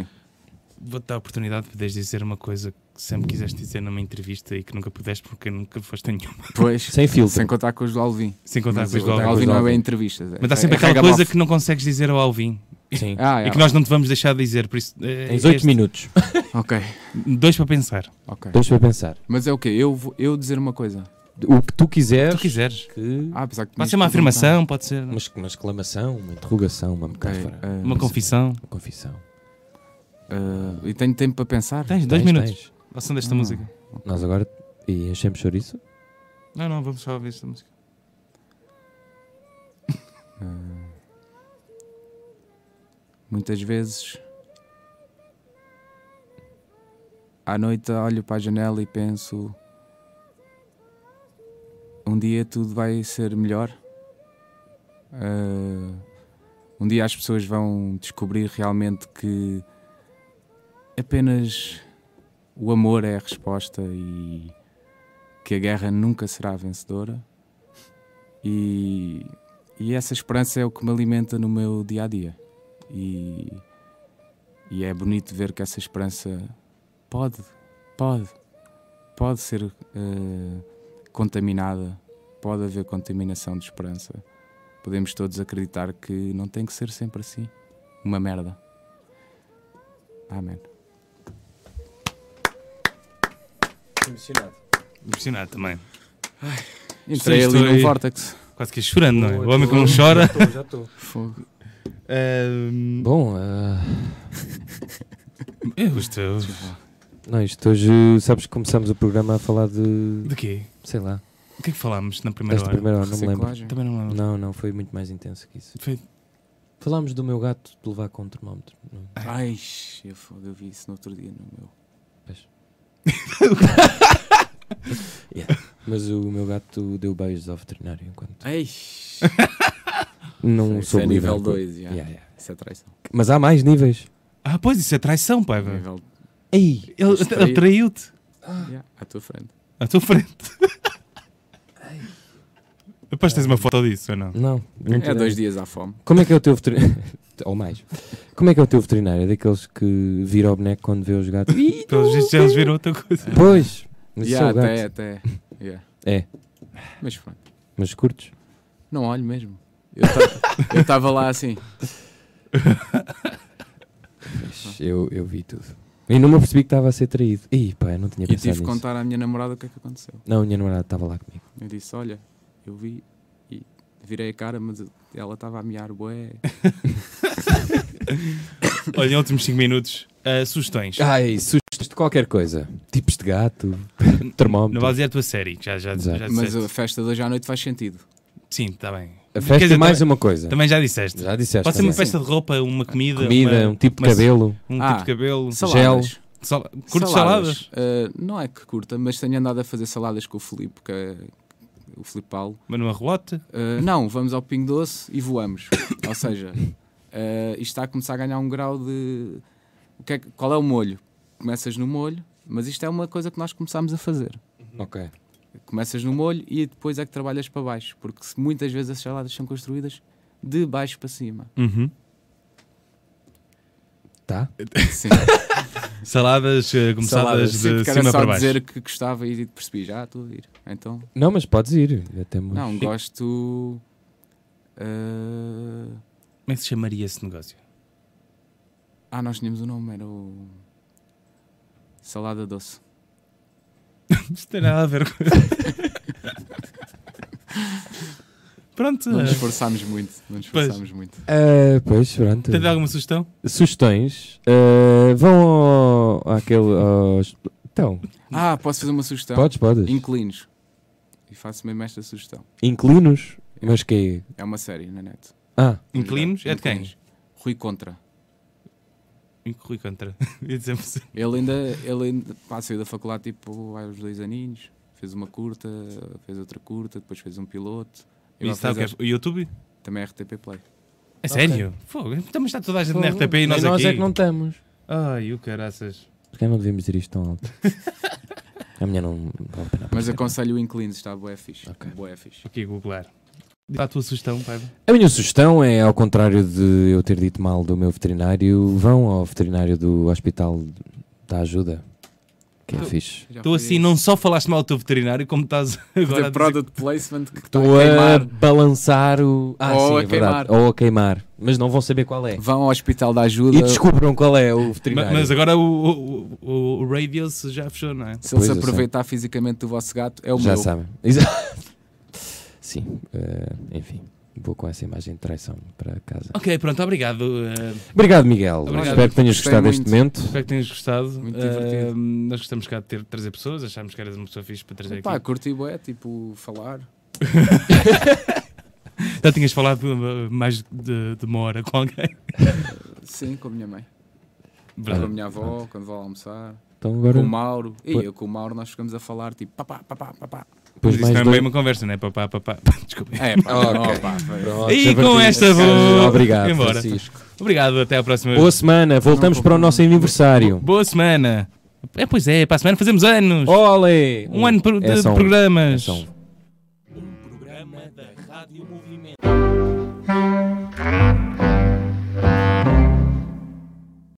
vou-te dar a oportunidade de poderes dizer uma coisa que sempre quiseste dizer numa entrevista e que nunca pudeste porque nunca foste a nenhuma. Pois, Sem filtro. sem contar com os do Alvin. Sem contar Mas com os o do Alvin. Alvin não é entrevistas. é- Mas há sempre é aquela coisa bof. que não consegues dizer ao Alvin Sim. Ah, e é, que nós não te vamos deixar de dizer. Por isso, eh, Tens 8 este- minutos. Ok, Dois para pensar. ok. Dois para pensar. Mas é o quê? Eu, vou- eu dizer uma coisa. O que tu quiseres. Tu quiseres. Que... Ah, que Pode ser uma afirmação, pode ser Uma, uma exclamação, uma interrogação, uma metáfora. eh, uma confissão. Uma confissão. eh, e tenho tempo para pensar? Tens dois Tens, minutos. tens. Ouçam desta Ah. música. Nós agora. E enchemos chouriço? Não, não, vamos só ouvir esta música. Eh, muitas vezes à noite olho para a janela e penso: um dia tudo vai ser melhor. Uh, um dia as pessoas vão descobrir realmente que apenas o amor é a resposta e que a guerra nunca será vencedora. E, e essa esperança é o que me alimenta no meu dia a dia. E, e é bonito ver que essa esperança pode, pode, pode ser uh, contaminada, pode haver contaminação de esperança. Podemos todos acreditar que não tem que ser sempre assim. Uma merda. Amém. Emocionado. Impressionado também. Entrei Sim, ali aí. Vortex. Quase que ia chorando, não é? O homem que não chora. Já estou. (laughs) Fogo. Ahm, Bom, ah, eu estou. Não, isto hoje, sabes que começamos o programa a falar de. De quê? sei lá, O que é que falámos na primeira desta hora? primeira hora, não me lembro. Reciclagem. Também não lembro. Não, não, foi muito mais intenso que isso. Foi- Falámos do meu gato de levar com um termómetro. Não. Ai, eu, fogo, eu vi isso no outro dia no meu. (laughs) Mas o meu gato deu beijos ao veterinário enquanto. Ai, Não isso sou é nível 2, Yeah, yeah. Isso é traição. Mas há mais níveis. Ah, pois isso é traição, pai. velho. Nível, Ei! Ele, ele traiu-te yeah, à tua frente. à tua frente. (laughs) Depois tens uma foto disso ou não? Não. não É dois dias à fome. Como é que é o teu veterinário? (laughs) Ou mais. Como é que é o teu veterinário? É daqueles que vira o boneco quando vê os gatos? Pelos vistos eles viram outra coisa. Pois! (laughs) Mas é Yeah, até, gato. até. Yeah. É, Mas pronto, mas curtos. não olho mesmo. Eu estava lá assim. Mas eu, eu vi tudo. E não me apercebi que estava a ser traído. Ih, pá, eu não tinha E pensado tive que contar à minha namorada o que é que aconteceu. Não, a minha namorada estava lá comigo. Eu disse: Olha, eu vi e virei a cara, mas ela estava a miar, bué. (laughs) Olha, em últimos 5 minutos, ah, sugestões. Ai, sustos de qualquer coisa. Tipos de gato, Não termómetro. vais dizer a tua série, já, já, Exato. já Mas a festa de hoje à noite faz sentido. Sim, está bem. A festa dizer, é mais também, uma coisa. também já disseste. Já disseste. Pode ser uma festa de roupa, uma comida, Comida, uma- um tipo de cabelo. um Ah, tipo de cabelo. Saladas. Sal... Curtes saladas? Ah, não é que curta, mas tenho andado a fazer saladas com o Filipe, que é o Filipe Paulo. Mas numa relote? Uh, não, vamos ao Pingo Doce e voamos. (coughs) Ou seja, uh, isto está a começar a ganhar um grau de. O que é qual é o molho? Começas no molho, mas isto é uma coisa que nós começámos a fazer. Ok. Começas no molho e depois é que trabalhas para baixo, porque muitas vezes as saladas são construídas de baixo para cima. Uhum. Tá? Sim, (laughs) Saladas eh, começadas saladas. Sim, de era cima só para baixo. dizer que gostava e percebi já, estou a ir. Então, Não, mas podes ir. Até mais. não, (laughs) gosto. uh, Como é que se chamaria esse negócio? Ah, nós tínhamos o nome, era o. Salada doce. (laughs) Isto tem nada a ver com. (laughs) Pronto. Não nos esforçámos muito. Não nos Pois. esforçámos muito. Ah, pois, pronto. Tens alguma sugestão? Sugestões. Ah, vão ao, àquele. aos- Então, Ah, posso fazer uma sugestão? podes, podes. Inclinos. E faço mesmo esta sugestão. Inclinos? Mas que É uma série na net. Ah, Inclinos? É de quem? Inclinos. Rui Contra. Rui Contra. (laughs) Ia dizer. Ele ainda, ele ainda pá, saiu da faculdade tipo aos dois aninhos. Fez uma curta, fez outra curta, depois fez um piloto. E está o quê? O YouTube? Também é RTP Play. É sério? Fogo. Também está toda a gente na RTP e nós nós aqui. é que não estamos. Ai, o caraças. Porque não devíamos dizer isto tão alto. (laughs) a minha não. Mas aconselho o Inclines, está bué fixe. Ok. Bué fixe. Aqui, googlar. Dá a tua sugestão, Paiva. A minha sugestão é, ao contrário de eu ter dito mal do meu veterinário, vão ao veterinário do Hospital da Ajuda, que é Tu- fixe. Já Tu assim não só falaste mal do teu veterinário, como estás (laughs) agora a Fazer dizer... product placement que a Estou a queimar. balançar o. Ah, Ou sim, a é verdade. queimar. Ou a queimar. Mas não vão saber qual é. Vão ao Hospital da Ajuda. E descubram qual é o veterinário. Mas agora o, o, o, o Radius já fechou, não é? Se ele se aproveitar fisicamente do vosso gato, é o Já meu. sabem. Exato. (laughs) Sim, eh, enfim. Vou com essa imagem de traição para casa. Ok, pronto, obrigado. eh, Obrigado, Miguel. Obrigado. Espero que tenhas Gostei gostado deste momento. espero que tenhas gostado. Muito divertido. nós gostamos cá de ter, trazer pessoas, achámos que eras uma pessoa fixe para trazer Pá, aqui. curti bué, tipo, falar. (laughs) Já tinhas falado mais de, de uma hora com alguém. (laughs) Sim, com a minha mãe. Com a minha avó, quando vou almoçar. Então agora. Com o Mauro. E eu com o Mauro nós ficamos a falar tipo papá, papá, papá. Depois Mas isso não é dois- uma conversa, não é? Papá, papá. (laughs) Desculpa. É, Pronto, E com esta vou- Obrigado, embora. Francisco. Obrigado, até à próxima. Boa semana, voltamos Não, para o nosso aniversário. Boa semana. É, pois é, para a semana fazemos anos. Olé! um ano de, É de um. programas. É